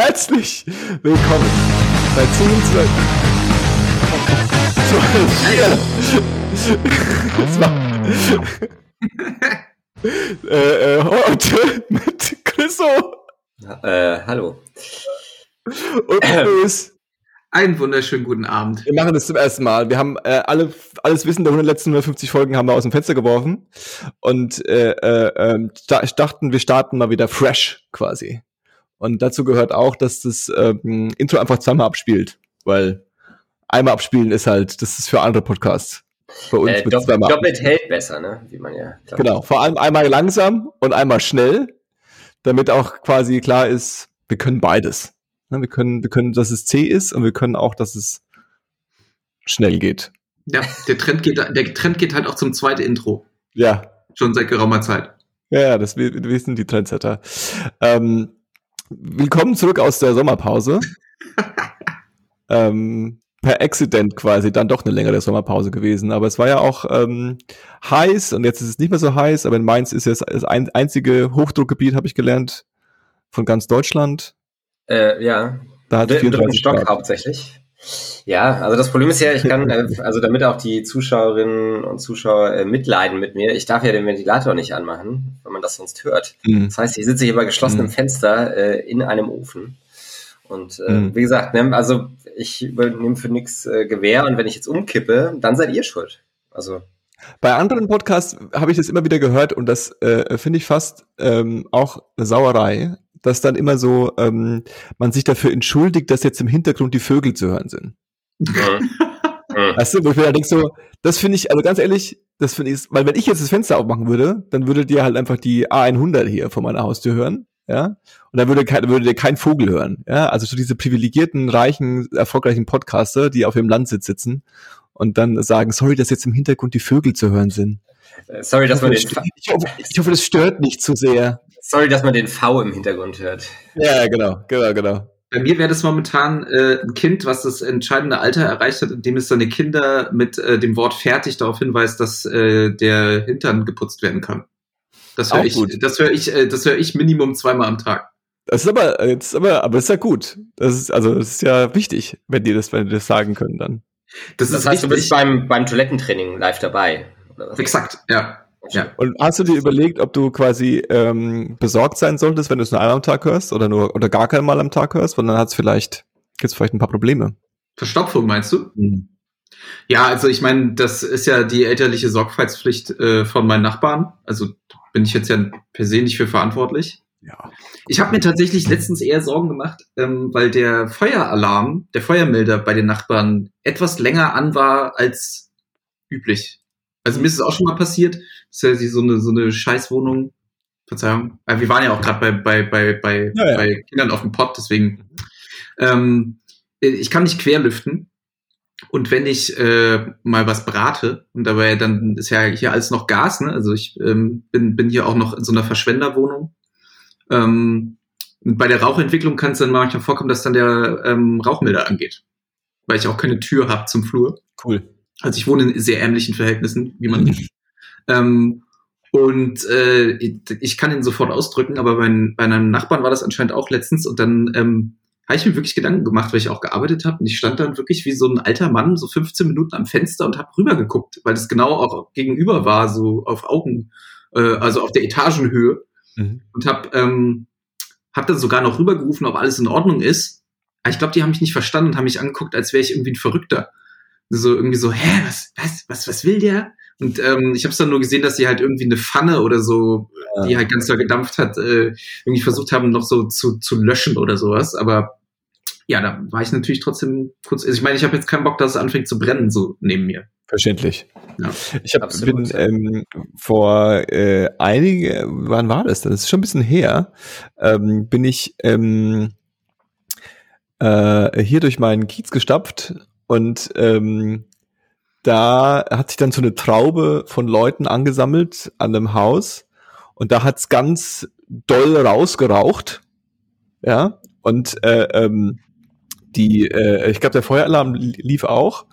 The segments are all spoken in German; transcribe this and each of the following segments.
herzlich willkommen bei 10 Das war äh, äh, heute mit Chriso Äh, hallo. und Chris. Einen wunderschönen guten Abend. Wir machen das zum ersten Mal. Wir haben äh, alle, alles Wissen der 100 letzten 150 Folgen haben wir aus dem Fenster geworfen und äh, äh, ähm, dachten, wir starten mal wieder fresh quasi. Und dazu gehört auch, dass das ähm, Intro einfach zweimal abspielt, weil einmal abspielen ist halt, das ist für andere Podcasts. Bei uns Äh, wird dopp zweimal. doppelt hält besser, ne? Wie man ja. glaubt. Genau, vor allem einmal langsam und einmal schnell, damit auch quasi klar ist, wir können beides. Ne, Wir können, wir können, dass es C ist und wir können auch, dass es schnell geht. Ja, der Trend geht, der Trend geht halt auch zum zweiten Intro. Ja, Schon seit geraumer Zeit. Ja, ja, das wi- wissen die Trendsetter. Ähm, willkommen zurück aus der Sommerpause. ähm, per Accident quasi dann doch eine längere Sommerpause gewesen. Aber es war ja auch ähm, heiß und jetzt ist es nicht mehr so heiß. Aber in Mainz ist jetzt das ein, einzige Hochdruckgebiet, habe ich gelernt, von ganz Deutschland. Äh, ja. Da hat Im dritten 34 Stock Grad. hauptsächlich. Ja, also das Problem ist ja, ich kann, äh, also damit auch die Zuschauerinnen und Zuschauer äh, mitleiden mit mir, ich darf ja den Ventilator nicht anmachen, wenn man das sonst hört. Mhm. Das heißt, ich sitze hier bei geschlossenem Mhm. Fenster äh, in einem Ofen. Und äh, Mhm. wie gesagt, ne, also ich übernehme für nichts äh, Gewähr und wenn ich jetzt umkippe, dann seid ihr schuld. Also Bei anderen Podcasts habe ich das immer wieder gehört und das äh, finde ich fast ähm, auch eine Sauerei, dass dann immer so ähm, man sich dafür entschuldigt, dass jetzt im Hintergrund die Vögel zu hören sind. Weißt du, wo ich mir dann denke so, das finde ich, also ganz ehrlich, das finde ich, weil wenn ich jetzt das Fenster aufmachen würde, dann würdet ihr halt einfach die A100 hier vor meiner Haustür hören, ja, und dann würde, kein, würdet ihr kein Vogel hören, ja, also so diese privilegierten, reichen, erfolgreichen Podcaster, die auf ihrem Landsitz sitzen und dann sagen, sorry, dass jetzt im Hintergrund die Vögel zu hören sind. Äh, Sorry, dass man den, Ich hoffe, ich hoffe, das stört nicht zu sehr. sorry, dass man den V im Hintergrund hört. Ja, genau, genau, genau. Bei mir wäre das momentan äh, ein Kind, was das entscheidende Alter erreicht hat, indem es seine Kinder mit äh, dem Wort fertig darauf hinweist, dass äh, der Hintern geputzt werden kann. Das höre ich, gut. das höre ich, äh, das höre ich Minimum zweimal am Tag. Das ist aber, das ist aber, aber das ist ja gut. Das ist, also, das ist ja wichtig, wenn die das, wenn die das sagen können dann. Das, Das ist heißt, du wichtig. bist beim, beim Toilettentraining live dabei. Oder was? Exakt, ja. Ja. Und hast du dir überlegt, ob du quasi ähm, besorgt sein solltest, wenn du es nur einmal am Tag hörst oder nur oder gar kein Mal am Tag hörst, weil dann hat's vielleicht gibt's vielleicht ein paar Probleme. Verstopfung meinst du? Ja, also ich meine, das ist ja die elterliche Sorgfaltspflicht äh, von meinen Nachbarn. Also bin ich jetzt ja per se nicht für verantwortlich. Ja. Ich habe mir tatsächlich letztens eher Sorgen gemacht, ähm, weil der Feueralarm, der Feuermelder bei den Nachbarn etwas länger an war als üblich. Also mir ist es auch schon mal passiert. Das ist ja so eine, so eine Scheißwohnung. Verzeihung. Äh, wir waren ja auch gerade bei, bei, bei, bei, Ja, ja. bei Kindern auf dem Pott, deswegen. Ähm, ich kann nicht querlüften. Und wenn ich äh, mal was brate, und dabei dann ist ja hier alles noch Gas, ne? Also ich ähm, bin, bin hier auch noch in so einer Verschwenderwohnung. Ähm, bei der Rauchentwicklung kann es dann manchmal vorkommen, dass dann der ähm, Rauchmelder angeht. Weil ich auch keine Tür habe zum Flur. Cool. Also ich wohne in sehr ärmlichen Verhältnissen, wie man ähm, und äh, ich kann ihn sofort ausdrücken, aber bei, bei einem Nachbarn war das anscheinend auch letztens und dann ähm, habe ich mir wirklich Gedanken gemacht, weil ich auch gearbeitet habe und ich stand dann wirklich wie so ein alter Mann so 15 Minuten am Fenster und habe rübergeguckt, weil das genau auch gegenüber war, so auf Augen, äh, also auf der Etagenhöhe Mhm. und habe ähm, hab dann sogar noch rübergerufen, ob alles in Ordnung ist. Aber ich glaube, die haben mich nicht verstanden und haben mich angeguckt, als wäre ich irgendwie ein Verrückter. So irgendwie so, hä, was, was, was, was will der? Und ähm, ich habe es dann nur gesehen, dass sie halt irgendwie eine Pfanne oder so, die halt ganz doll gedampft hat, äh, irgendwie versucht haben, noch so zu, zu löschen oder sowas. Aber ja, da war ich natürlich trotzdem kurz. Also ich meine, ich habe jetzt keinen Bock, dass es anfängt zu brennen, so neben mir. Verständlich. Ja. Ich hab, Absolut. bin ähm, vor äh, einige, wann war das? denn? Das ist schon ein bisschen her. Ähm, bin ich ähm, äh, hier durch meinen Kiez gestapft und ähm, da hat sich dann so eine Traube von Leuten angesammelt an einem Haus und da hat's ganz doll rausgeraucht. Ja, und äh, ähm, die, äh, ich glaube, der Feueralarm li- lief auch.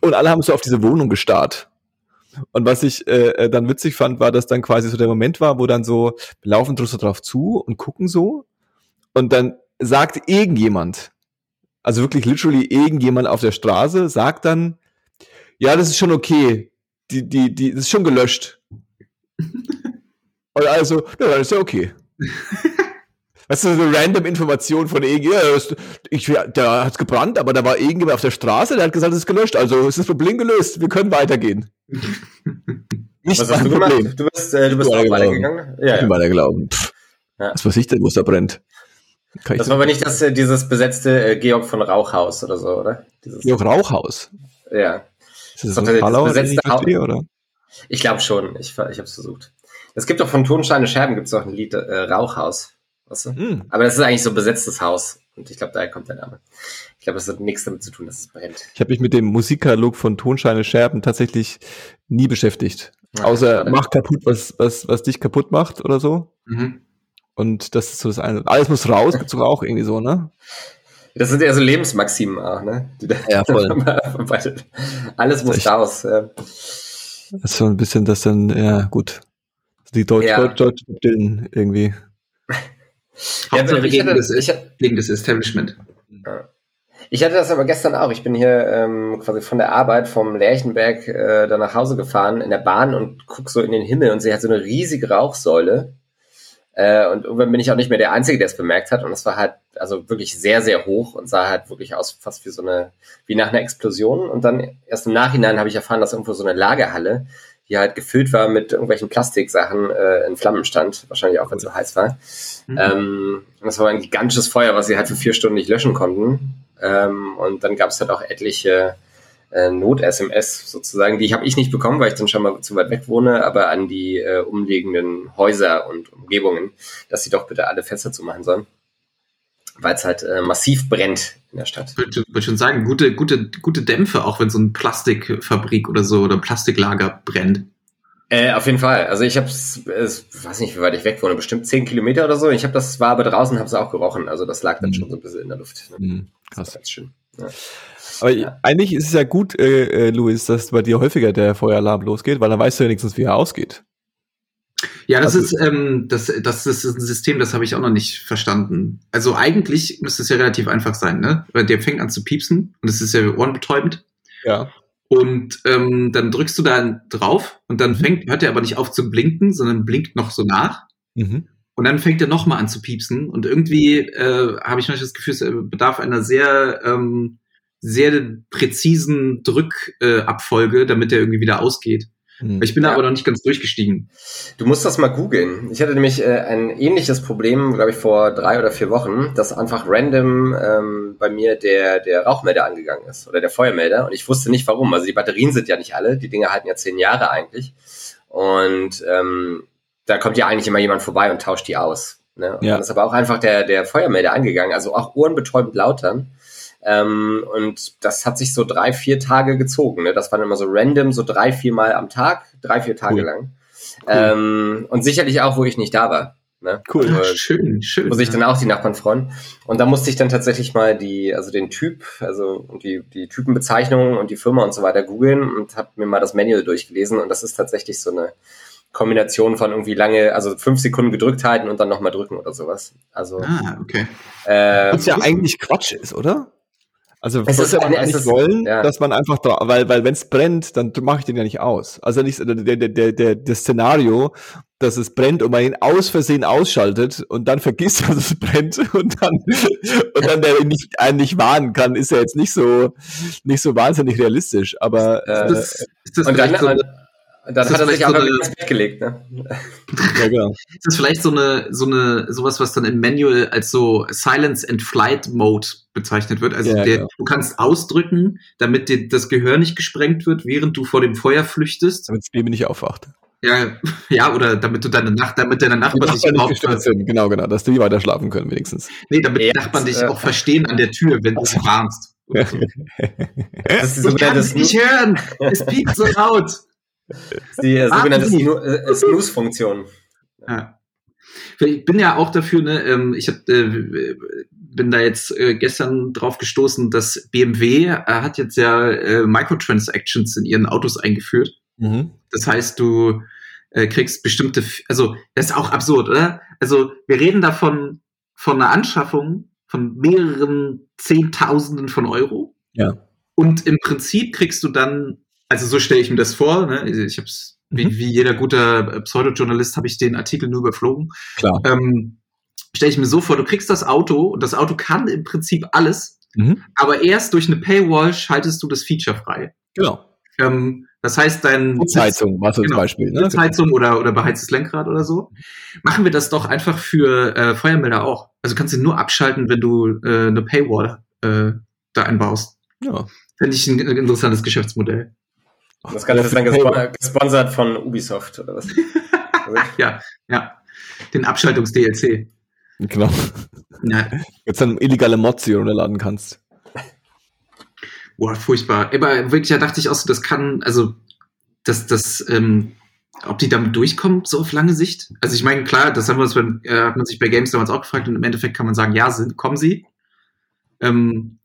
Und alle haben so auf diese Wohnung gestarrt. Und was ich äh, äh, dann witzig fand, war, dass dann quasi so der Moment war, wo dann so, wir laufen so drauf zu und gucken so. und dann sagt irgendjemand, also wirklich literally irgendjemand auf der Straße, sagt dann, ja, das ist schon okay. Die, die, die, das ist schon gelöscht. und also, ja, das ist ja okay. Weißt du, so eine random Information von irgendjemand, ja, ich, der hat's gebrannt, aber da war irgendjemand auf der Straße, der hat gesagt, es ist gelöscht, also ist das Problem gelöst, wir können weitergehen. Nicht Was hast du Problem. gemacht? Du bist, äh, du bist auch weitergegangen? Ja, ich bin ja. weitergelaufen. Ja. Was weiß ich denn, wo es da brennt? Kann das war aber nicht das, äh, dieses besetzte äh, Georg von Rauchhaus oder so, oder? Dieses Georg Rauchhaus? Ja. Ist das, das besetzte Haus? Oder? Ich glaube schon, ich, ich habe es versucht. Es gibt doch von Tonsteine Scherben gibt es auch ein Lied, äh, Rauchhaus. Weißt du? Mm. Aber das ist eigentlich so ein besetztes Haus. Und ich glaube, daher kommt der Name. Ich glaube, das hat nichts damit zu tun, dass es brennt. Ich habe mich mit dem Musikkatalog von Tonscheine Scherben tatsächlich nie beschäftigt. Ja, Außer mach kaputt, was, was, was dich kaputt macht oder so. Mhm. Und das ist so das eine. Alles muss raus, gibt's auch irgendwie so, ne? Das sind ja so Lebensmaximen auch, ne? Die ja, voll. Alles muss Echt? raus. Ja. Das ist so ein bisschen das dann, ja, gut. Die Deutsch, ja. Deutsch, Deutsch Dillen irgendwie. Ja, gegen, hatte, das, ich, gegen das Establishment. Ich hatte das aber gestern auch. Ich bin hier ähm, quasi von der Arbeit vom Lerchenberg äh, da nach Hause gefahren in der Bahn und guck so in den Himmel und sehe halt so eine riesige Rauchsäule. Äh, und irgendwann bin ich auch nicht mehr der Einzige, der es bemerkt hat. Und es war halt also wirklich sehr, sehr hoch und sah halt wirklich aus fast wie so eine, wie nach einer Explosion. Und dann erst im Nachhinein habe ich erfahren, dass irgendwo so eine Lagerhalle die halt gefüllt war mit irgendwelchen Plastiksachen äh, in Flammen stand, wahrscheinlich auch, wenn es so heiß war. Mhm. Ähm, das war ein gigantisches Feuer, was sie halt für vier Stunden nicht löschen konnten. Ähm, und dann gab es halt auch etliche äh, Not-SMS sozusagen, die habe ich nicht bekommen, weil ich dann schon mal zu weit weg wohne, aber an die äh, umliegenden Häuser und Umgebungen, dass sie doch bitte alle Fenster zumachen sollen weil es halt äh, massiv brennt in der Stadt. Ich würde würd schon sagen, gute, gute, gute Dämpfe, auch wenn so ein Plastikfabrik oder so oder Plastiklager brennt. Äh, auf jeden Fall. Also ich habe es, weiß nicht, wie weit ich weg wohne, bestimmt zehn Kilometer oder so. Ich habe das war aber draußen, habe es auch gerochen. Also das lag dann mhm. schon so ein bisschen in der Luft. Ne? Mhm, krass. ganz schön. Ja. Aber ja. eigentlich ist es ja gut, äh, äh, Luis, dass bei dir häufiger der Feueralarm losgeht, weil dann weißt du ja wenigstens, wie er ausgeht. Ja, das also, ist ähm, das, das ist ein System, das habe ich auch noch nicht verstanden. Also eigentlich müsste es ja relativ einfach sein, ne? Weil der fängt an zu piepsen und es ist ja ohrenbetäubend. Ja. Und ähm, dann drückst du da drauf und dann mhm. fängt, hört er aber nicht auf zu blinken, sondern blinkt noch so nach. Mhm. Und dann fängt er nochmal an zu piepsen. Und irgendwie äh, habe ich manchmal das Gefühl, es bedarf einer sehr, ähm, sehr präzisen Drückabfolge, äh, damit er irgendwie wieder ausgeht. Hm. Ich bin ja. da aber noch nicht ganz durchgestiegen. Du musst das mal googeln. Ich hatte nämlich äh, ein ähnliches Problem, glaube ich, vor drei oder vier Wochen, dass einfach random ähm, bei mir der, der Rauchmelder angegangen ist oder der Feuermelder und ich wusste nicht warum. Also die Batterien sind ja nicht alle, die Dinge halten ja zehn Jahre eigentlich. Und ähm, da kommt ja eigentlich immer jemand vorbei und tauscht die aus. Ne? Und ja. dann ist aber auch einfach der, der Feuermelder angegangen, also auch ohrenbetäubend lautern. Ähm, und das hat sich so drei, vier Tage gezogen. Ne? Das waren immer so random, so drei, vier Mal am Tag, drei, vier Tage cool. lang. Cool. Ähm, und sicherlich auch, wo ich nicht da war. Ne? Cool, also, schön, schön. Wo sich dann auch die Nachbarn freuen. Und da musste ich dann tatsächlich mal die, also den Typ, also die, die Typenbezeichnungen und die Firma und so weiter googeln und habe mir mal das Manual durchgelesen. Und das ist tatsächlich so eine Kombination von irgendwie lange, also fünf Sekunden gedrückt halten und dann nochmal drücken oder sowas. Also, ah, okay. Äh, Was ja eigentlich Quatsch ist, oder? Also es ist man eine, nicht wollen, ja. dass man einfach da, weil weil wenn es brennt, dann mache ich den ja nicht aus. Also nicht der der der der das Szenario, dass es brennt und man ihn aus Versehen ausschaltet und dann vergisst, dass es brennt und dann und dann der nicht einen nicht warnen kann, ist ja jetzt nicht so nicht so wahnsinnig realistisch. Aber äh, ist das, ist das und dann, so dann hat er sich auch so ins Bett gelegt, ne? ja, genau. Ist das vielleicht so eine, so eine, sowas, was dann im Manual als so Silence and Flight Mode bezeichnet wird? Also ja, der, genau. du kannst ausdrücken, damit dir das Gehör nicht gesprengt wird, während du vor dem Feuer flüchtest. Damit das Baby nicht aufwacht. Ja, ja, oder damit du deine Nacht, damit deine Nachbarn sich überhaupt sind. Genau, genau, dass die weiter schlafen können, wenigstens. Nee, damit die Nachbarn dich äh, auch verstehen an der Tür, wenn du sie warnst. So. das ist so ich kann es nicht hören. Es piept so laut die äh, sogenannte äh, Snooze-Funktion. Ja. Ich bin ja auch dafür, ne, ähm, ich hab, äh, bin da jetzt äh, gestern drauf gestoßen, dass BMW äh, hat jetzt ja äh, Microtransactions in ihren Autos eingeführt. Mhm. Das heißt, du äh, kriegst bestimmte, also das ist auch absurd, oder? Also wir reden davon, von einer Anschaffung von mehreren Zehntausenden von Euro. Ja. Und im Prinzip kriegst du dann, also so stelle ich mir das vor, ne? ich habe es, mhm. wie, wie jeder guter Pseudojournalist habe ich den Artikel nur überflogen. Klar. Ähm, stelle ich mir so vor, du kriegst das Auto und das Auto kann im Prinzip alles, mhm. aber erst durch eine Paywall schaltest du das Feature frei. Genau. Ähm, das heißt, dein Sitzheizung war so genau, zum Beispiel. Ne? Sitzheizung oder, oder beheiztes Lenkrad oder so. Machen wir das doch einfach für äh, Feuermelder auch. Also kannst du nur abschalten, wenn du äh, eine Paywall äh, da einbaust. Ja. Finde ich ein interessantes Geschäftsmodell. Das Ganze ist dann gespon gesponsert von Ubisoft oder was? ja, ja. Den Abschaltungs-DLC. Genau. Ja. Jetzt dann illegale Mods, die du runterladen kannst. Boah, furchtbar. Aber wirklich, da dachte ich auch so, das kann, also, dass das, ähm, ob die damit durchkommen, so auf lange Sicht. Also ich meine, klar, das haben wir uns beim, äh, hat man sich bei Games damals auch gefragt und im Endeffekt kann man sagen, ja, sind, kommen sie. Ähm,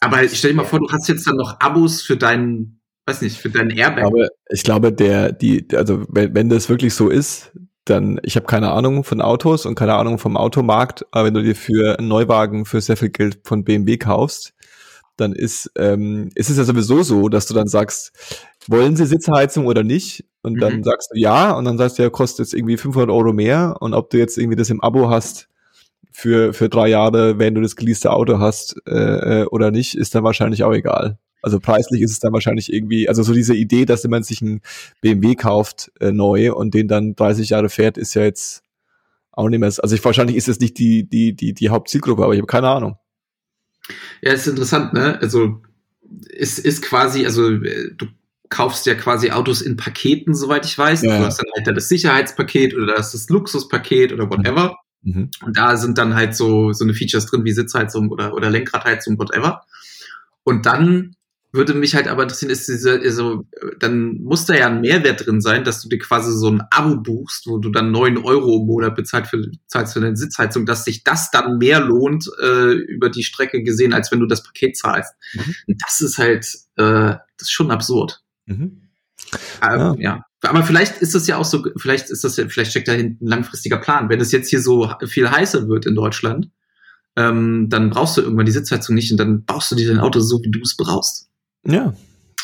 aber ich stell dir mal vor, du hast jetzt dann noch Abos für deinen, weiß nicht, für deinen Airbag. Aber ich glaube, der, die, also wenn, wenn das wirklich so ist, dann, ich habe keine Ahnung von Autos und keine Ahnung vom Automarkt, aber wenn du dir für einen Neuwagen für sehr viel Geld von BMW kaufst, dann ist, ähm, ist es ja sowieso so, dass du dann sagst, wollen sie Sitzheizung oder nicht? Und dann mhm. sagst du ja, und dann sagst du, ja, kostet jetzt irgendwie 500 Euro mehr. Und ob du jetzt irgendwie das im Abo hast für, für drei Jahre, wenn du das geleaste Auto hast äh, äh, oder nicht, ist dann wahrscheinlich auch egal. Also preislich ist es dann wahrscheinlich irgendwie, also so diese Idee, dass man sich einen BMW kauft äh, neu und den dann 30 Jahre fährt, ist ja jetzt auch nicht mehr. Also ich, wahrscheinlich ist es nicht die die die die Hauptzielgruppe, aber ich habe keine Ahnung. Ja, ist interessant, ne? Also es ist quasi, also äh, du kaufst ja quasi Autos in Paketen, soweit ich weiß. Ja. Du hast dann halt das Sicherheitspaket oder das, das Luxuspaket oder whatever. Mhm. Und da sind dann halt so, so eine Features drin wie Sitzheizung oder, oder Lenkradheizung, whatever. Und dann würde mich halt aber interessieren, ist diese, also, dann muss da ja ein Mehrwert drin sein, dass du dir quasi so ein Abo buchst, wo du dann neun Euro im Monat bezahlt für, zahlst für deine Sitzheizung, dass sich das dann mehr lohnt äh, über die Strecke gesehen, als wenn du das Paket zahlst. Mhm. Das ist halt, äh, das ist schon absurd. Mhm. Ähm, ja. ja. Aber vielleicht ist es ja auch so, vielleicht ist das ja, vielleicht steckt da hinten ein langfristiger Plan. Wenn es jetzt hier so viel heißer wird in Deutschland, ähm, dann brauchst du irgendwann die Sitzheizung nicht und dann baust du dir dein Auto so, wie du es brauchst. Ja.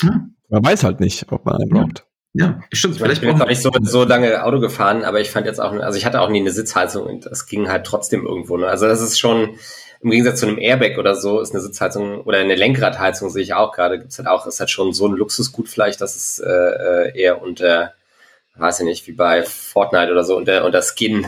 ja. Man weiß halt nicht, ob man einen braucht. Ja, stimmt. Vielleicht ich bin jetzt auch nicht so, so lange Auto gefahren, aber ich fand jetzt auch, also ich hatte auch nie eine Sitzheizung und das ging halt trotzdem irgendwo. Ne? Also das ist schon, im Gegensatz zu einem Airbag oder so, ist eine Sitzheizung oder eine Lenkradheizung, sehe ich auch gerade, gibt's halt auch, ist halt schon so ein Luxusgut vielleicht, dass es äh, äh eher unter, weiß ich nicht, wie bei Fortnite oder so, unter, unter Skin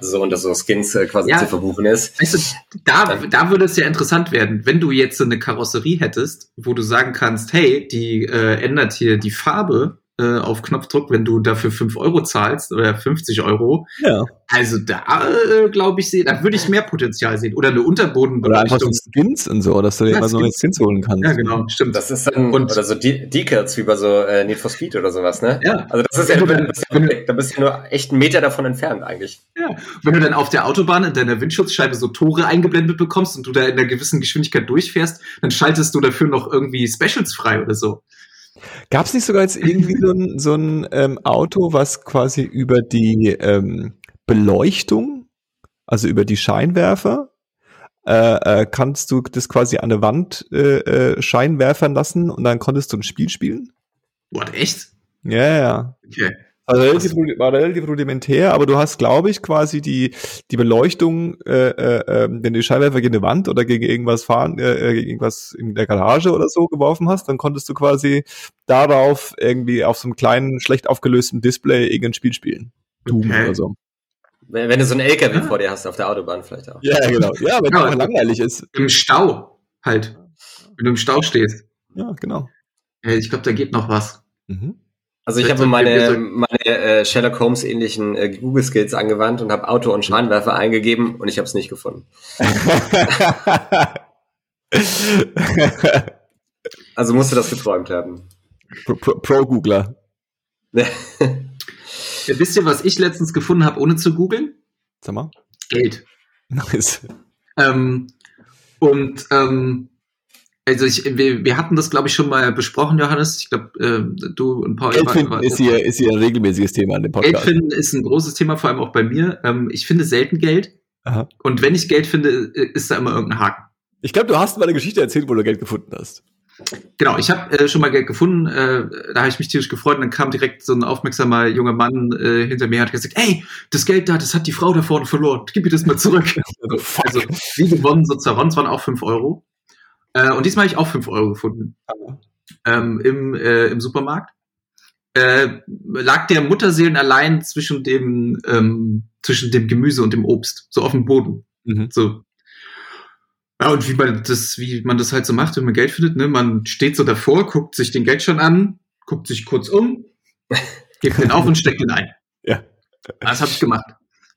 so unter so Skins äh, quasi ja, zu verbuchen ist. Weißt du, da, da würde es ja interessant werden, wenn du jetzt so eine Karosserie hättest, wo du sagen kannst, hey, die äh, ändert hier die Farbe äh, auf Knopfdruck, wenn du dafür 5 Euro zahlst oder 50 Euro. Ja. Also da äh, glaube ich, da würde ich mehr Potenzial sehen. Oder eine Unterbodenbeleuchtung. Oder einfach so Skins und so, dass du dir ja, immer so eine Skins holen kannst. Ja, genau, stimmt. Das ist dann, und, oder so De Decals wie bei so äh, Need for Speed oder sowas, ne? Ja. Also das ist ja, wenn, wenn, da bist du nur echt einen Meter davon entfernt eigentlich. Ja. Wenn du dann auf der Autobahn in deiner Windschutzscheibe so Tore eingeblendet bekommst und du da in einer gewissen Geschwindigkeit durchfährst, dann schaltest du dafür noch irgendwie Specials frei oder so. Gab es nicht sogar jetzt irgendwie so ein, so ein ähm, Auto, was quasi über die ähm, Beleuchtung, also über die Scheinwerfer, äh, äh, kannst du das quasi an der Wand äh, äh, Scheinwerfern lassen und dann konntest du ein Spiel spielen? What, echt? Ja, ja. Okay. Also relativ, war relativ rudimentär, aber du hast, glaube ich, quasi die, die Beleuchtung, äh, äh, ähm, wenn du die Scheinwerfer gegen eine Wand oder gegen irgendwas fahren, äh, äh, gegen irgendwas in der Garage oder so geworfen hast, dann konntest du quasi darauf irgendwie auf so einem kleinen, schlecht aufgelösten Display irgendein Spiel spielen. Doom okay. oder so. Wenn, wenn, du so einen LKW ja. vor dir hast auf der Autobahn vielleicht auch. Ja, genau. Ja, wenn ja, langweilig ist. Im Stau halt. Wenn du im Stau stehst. Ja, genau. Ich glaube, da geht noch was. Mhm. Also ich habe meine, meine äh, Sherlock Holmes ähnlichen äh, Google Skills angewandt und habe Auto und Scheinwerfer eingegeben und ich habe es nicht gefunden. also musste das geträumt haben. Pro-Googler. Pro ja, wisst ihr, was ich letztens gefunden habe, ohne zu googeln? Sag mal. Geld. Nice. Ähm, und ähm, also ich, wir, wir hatten das, glaube ich, schon mal besprochen, Johannes. Ich glaube, äh, du und Paul. Geldfinden ist hier, ist hier ein regelmäßiges Thema an dem Podcast. Geldfinden ist ein großes Thema, vor allem auch bei mir. Ähm, ich finde selten Geld. Aha. Und wenn ich Geld finde, ist da immer irgendein Haken. Ich glaube, du hast mal eine Geschichte erzählt, wo du Geld gefunden hast. Genau, ich habe äh, schon mal Geld gefunden, äh, da habe ich mich tierisch gefreut und dann kam direkt so ein aufmerksamer junger Mann äh, hinter mir und hat gesagt, ey, das Geld da, das hat die Frau da vorne verloren, gib mir das mal zurück. Fuck. also wie gewonnen, so zerronnen, es waren auch fünf Euro. Äh, und diesmal habe ich auch fünf Euro gefunden ähm, im, äh, im Supermarkt. Äh, lag der Mutterseelen allein zwischen dem, ähm, zwischen dem Gemüse und dem Obst, so auf dem Boden. Mhm. So. Ja, und wie man das, wie man das halt so macht, wenn man Geld findet, ne? Man steht so davor, guckt sich den Geldschein an, guckt sich kurz um, gibt den auf und steckt den ein. Ja. Das habe ich gemacht.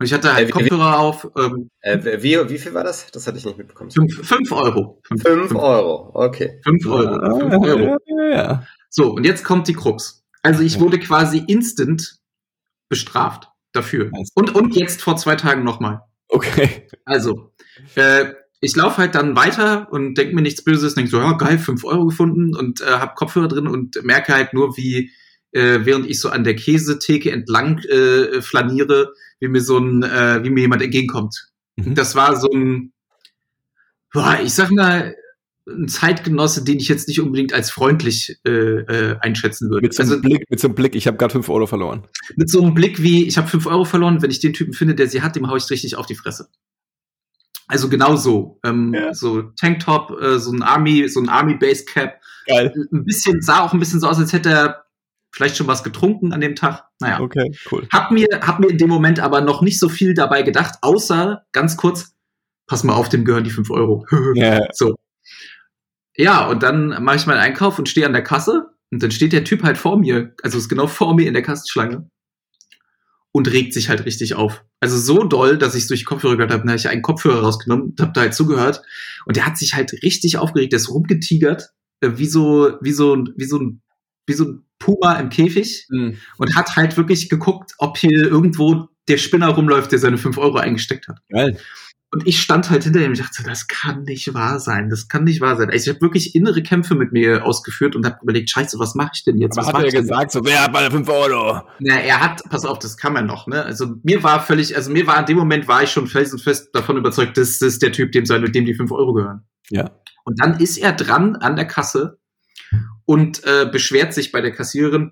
Und ich hatte halt Äh, wie- Kopfhörer auf, ähm, Äh, wie, wie viel war das? Das hatte ich nicht mitbekommen. fünf, fünf Euro. Fünf, Fünf Euro, okay. fünf Euro. Fünf Euro. Ja, ja, ja. So, und jetzt kommt die Krux. Also ich wurde quasi instant bestraft dafür. Und, und jetzt vor zwei Tagen nochmal. Okay. Also, äh, ich laufe halt dann weiter und denke mir nichts Böses, denke so, ja geil, fünf Euro gefunden und äh, habe Kopfhörer drin und merke halt nur, wie äh, während ich so an der Käsetheke entlang äh, flaniere, wie mir so ein, äh, wie mir jemand entgegenkommt. Mhm. Das war so ein, boah, ich sag mal, ein Zeitgenosse, den ich jetzt nicht unbedingt als freundlich äh, äh, einschätzen würde. Mit so einem also Blick, mit so einem Blick, ich habe gerade fünf Euro verloren. mit so einem Blick wie, ich habe fünf Euro verloren, wenn ich den Typen finde, der sie hat, dem hau ich richtig auf die Fresse. Also genau so. Ähm, Ja. So Tanktop, äh, so ein Army, so ein Army Base Cap. Geil. Ein bisschen, sah auch ein bisschen so aus, als hätte er vielleicht schon was getrunken an dem Tag. Naja. Okay, cool. Hab mir, hab mir in dem Moment aber noch nicht so viel dabei gedacht, außer ganz kurz, pass mal auf, dem gehören die fünf Euro. Ja, So. Ja, und dann mache ich meinen Einkauf und stehe an der Kasse und dann steht der Typ halt vor mir, also ist genau vor mir in der Kassenschlange und regt sich halt richtig auf. Also so doll, dass ich durch Kopfhörer gehört habe, dann habe ich einen Kopfhörer rausgenommen und habe da halt zugehört und der hat sich halt richtig aufgeregt, der ist rumgetigert, äh, wie so wie so wie so ein wie so ein Puma im Käfig Mhm. und hat halt wirklich geguckt, ob hier irgendwo der Spinner rumläuft, der seine fünf Euro eingesteckt hat. Geil. Und ich stand halt hinter ihm und dachte, das kann nicht wahr sein, das kann nicht wahr sein. Also ich habe wirklich innere Kämpfe mit mir ausgeführt und habe überlegt, scheiße, was mache ich denn jetzt? Aber was hat er gesagt, so, wer hat meine fünf Euro? Na, er hat, pass auf, das kann man noch, ne? Also mir war völlig, also mir war in dem Moment war ich schon felsenfest davon überzeugt, das, das ist der Typ, dem seine, dem die fünf Euro gehören. Ja. Und dann ist er dran an der Kasse und äh, beschwert sich bei der Kassiererin.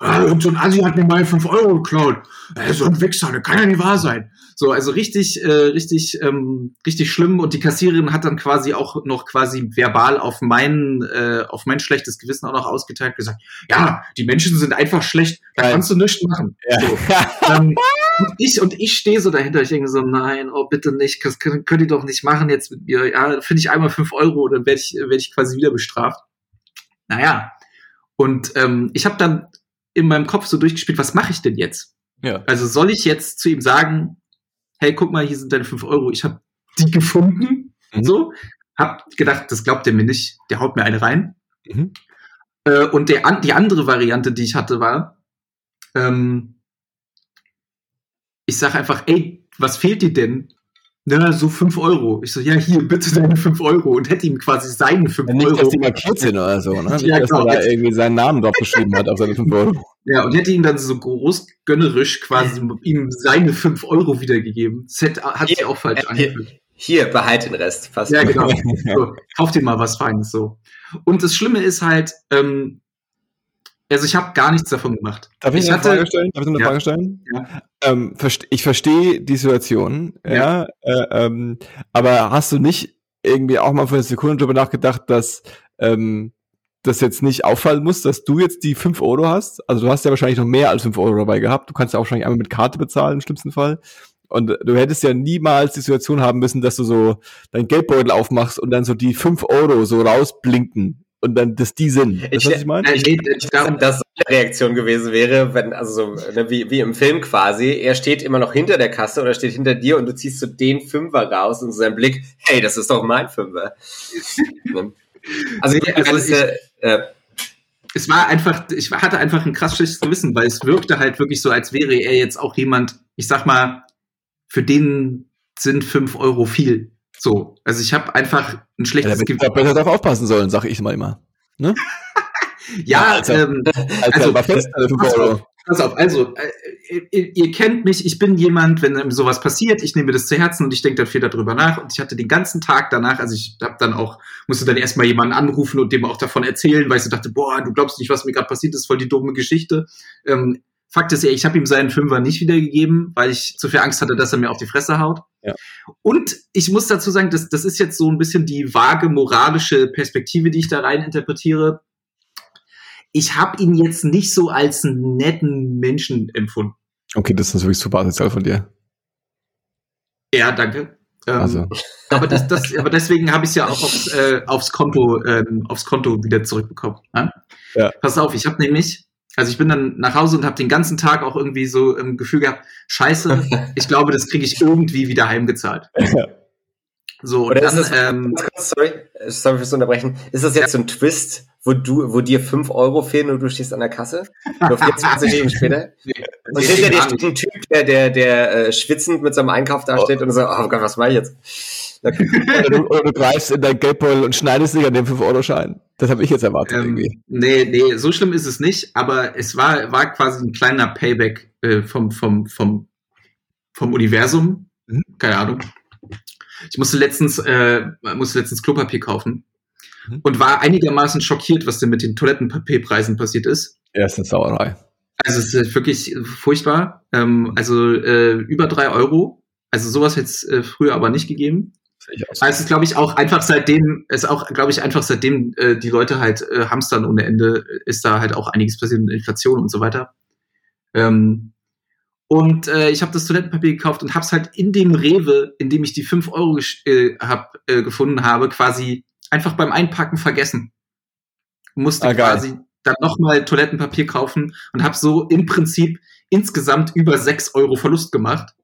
Ah, irgend so ein Assi hat mir mal fünf Euro geklaut. Äh, so ein Wichser, das kann ja nicht wahr sein. So, also richtig, äh, richtig, ähm, richtig schlimm. Und die Kassiererin hat dann quasi auch noch quasi verbal auf mein, äh, auf mein schlechtes Gewissen auch noch ausgeteilt, gesagt, ja, die Menschen sind einfach schlecht, da Geil. kannst du nichts machen. Ja. So. ähm, und ich und ich stehe so dahinter. Ich denke so, nein, oh bitte nicht, das könnt, könnt ihr doch nicht machen jetzt mit mir. Ja, finde ich einmal fünf Euro, dann werde ich werde ich quasi wieder bestraft. Naja, und ähm, ich habe dann in meinem Kopf so durchgespielt, was mache ich denn jetzt? Ja. Also soll ich jetzt zu ihm sagen, hey, guck mal, hier sind deine fünf Euro, ich habe die gefunden. Mhm. So, hab gedacht, das glaubt er mir nicht, der haut mir eine rein. Mhm. Äh, und der, die andere Variante, die ich hatte, war, ähm, ich sage einfach, ey, was fehlt dir denn? Na, so fünf Euro. Ich so, ja, hier, bitte deine fünf Euro. Und hätte ihm quasi seine fünf Nicht, dass Euro. die markiert sind oder so, ne? Nicht, Ja, dass genau. er da irgendwie seinen Namen drauf geschrieben hat auf seine fünf Euro. Ja, und hätte ihm dann so großgönnerisch quasi ihm seine fünf Euro wiedergegeben. Das hätte, hat sich auch falsch Äh, angefühlt. Hier, behalt den Rest. Passt. Ja, genau. So, kauf dir mal was Feines so. Und das Schlimme ist halt, ähm, also ich habe gar nichts davon gemacht. Darf ich, Ich eine hatte- Frage stellen? Darf ich eine Ja. Frage stellen? Ja. Ähm, ich verstehe die Situation, ja, Ja. äh, ähm, aber hast du nicht irgendwie auch mal für eine Sekunde drüber nachgedacht, dass ähm, das jetzt nicht auffallen muss, dass du jetzt die fünf Euro hast? Also du hast ja wahrscheinlich noch mehr als fünf Euro dabei gehabt. Du kannst ja auch wahrscheinlich einmal mit Karte bezahlen im schlimmsten Fall. Und du hättest ja niemals die Situation haben müssen, dass du so dein Geldbeutel aufmachst und dann so die fünf Euro so rausblinken und dann, dass die sind. Du, was ich meine? Äh, nee, Ich darum, dass seine Reaktion gewesen wäre, wenn, also so, ne, wie, wie im Film quasi, er steht immer noch hinter der Kasse oder steht hinter dir und du ziehst so den Fünfer raus und so sein Blick, hey, das ist doch mein Fünfer. Also, also, Also äh, äh, es war einfach, ich hatte einfach ein krass schlechtes Gewissen, weil es wirkte halt wirklich so, als wäre er jetzt auch jemand, ich sag mal, für den sind fünf Euro viel. So, also ich habe einfach ein Ja, schlechtes hätte Gewissen. ich besser darauf aufpassen sollen, sag ich mal immer. Ne? Ja, also- ähm, Als Also, also, fest, fünf pass auf. Pass auf, also, äh, ihr, ihr, kennt mich, ich bin jemand, wenn sowas passiert, ich nehme das zu Herzen und ich denke dann viel darüber nach. Und ich hatte den ganzen Tag danach, also ich habe dann auch, musste dann erstmal jemanden anrufen und dem auch davon erzählen, weil ich so dachte, boah, du glaubst nicht, was mir gerade passiert ist, voll die dumme Geschichte. Ähm, Fakt ist ja, ich habe ihm seinen Fünfer nicht wiedergegeben, weil ich zu viel Angst hatte, dass er mir auf die Fresse haut. Ja. Und ich muss dazu sagen, das, das ist jetzt so ein bisschen die vage moralische Perspektive, die ich da rein interpretiere ich habe ihn jetzt nicht so als netten Menschen empfunden. Okay, das ist wirklich super asozial von dir. Ja, danke. Ähm, also. aber, das, das, aber deswegen habe ich es ja auch aufs, äh, aufs, Konto, ähm, aufs Konto wieder zurückbekommen. Ja? Ja. Pass auf, ich habe nämlich, also ich bin dann nach Hause und habe den ganzen Tag auch irgendwie so im Gefühl gehabt, scheiße, ich glaube, das kriege ich irgendwie wieder heimgezahlt. So, Oder dann, ist das, ähm, sorry, sorry fürs Unterbrechen. Ist das jetzt so ein Twist, wo du, wo dir fünf Euro fehlen und du stehst an der Kasse? Nur 24 Minuten später? Und hinter dir steht ein Typ, der, der, der äh, schwitzend mit seinem Einkauf da steht oh. und so, oh Gott, was mache ich jetzt? Oder, du, oder du greifst in dein Geldbeutel und schneidest dich an dem 5-Euro-Schein. Das habe ich jetzt erwartet ähm, irgendwie. Nee, nee, so schlimm ist es nicht, aber es war, war quasi ein kleiner Payback äh, vom, vom, vom, vom Universum. Mhm. Keine Ahnung. Ich musste letztens, äh, musste letztens Klopapier kaufen mhm. und war einigermaßen schockiert, was denn mit den Toilettenpapierpreisen passiert ist. Ja, ist eine Sauerei. Also es ist wirklich furchtbar. Ähm, also äh, über drei Euro. Also sowas hätte es äh, früher aber nicht gegeben. Also es ist, glaube ich, auch einfach seitdem, es auch, glaube ich, einfach seitdem äh, die Leute halt äh, hamstern ohne Ende, ist da halt auch einiges passiert mit Inflation und so weiter. Ähm, und äh, ich habe das Toilettenpapier gekauft und habe es halt in dem Rewe, in dem ich die 5 Euro äh, hab, äh, gefunden habe, quasi einfach beim Einpacken vergessen. Musste ah, quasi dann nochmal Toilettenpapier kaufen und habe so im Prinzip insgesamt über 6 Euro Verlust gemacht.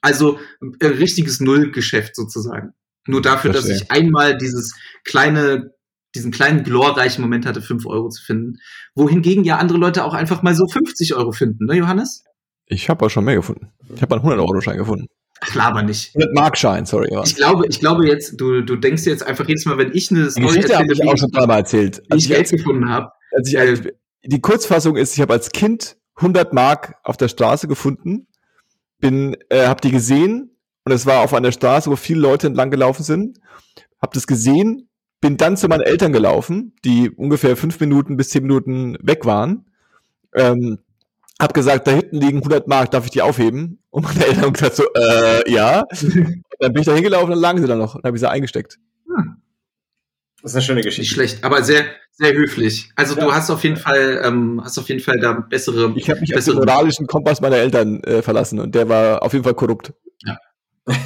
Also äh, richtiges Nullgeschäft sozusagen. Nur dafür, Verstehe. dass ich einmal dieses kleine, diesen kleinen glorreichen Moment hatte, 5 Euro zu finden. Wohingegen ja andere Leute auch einfach mal so 50 Euro finden, ne, Johannes? Ich habe auch schon mehr gefunden. Ich habe einen 100-Euro-Schein gefunden. Ach, laber nicht. 100 Markschein, sorry. Ja. Ich glaube, ich glaube jetzt, du, du denkst jetzt einfach jedes Mal, wenn ich eine Story Geschichte habe ich auch schon dreimal erzählt. Als ich Geld gefunden habe. Als ich, als, die Kurzfassung ist, ich habe als Kind 100 Mark auf der Straße gefunden, bin, äh, habe die gesehen und es war auf einer Straße, wo viele Leute entlang gelaufen sind, habe das gesehen, bin dann zu meinen Eltern gelaufen, die ungefähr fünf Minuten bis zehn Minuten weg waren. Ähm, hab gesagt, da hinten liegen 100 Mark, darf ich die aufheben? Und meine Eltern haben gesagt so, äh, ja. dann bin ich da hingelaufen, dann lagen sie da noch und habe ich sie eingesteckt. Das ist eine schöne Geschichte. Nicht schlecht, aber sehr, sehr höflich. Also ja. du hast auf jeden Fall, ähm, hast auf jeden Fall da bessere. Ich habe mich bessere auf den moralischen Kompass meiner Eltern äh, verlassen und der war auf jeden Fall korrupt. Ja.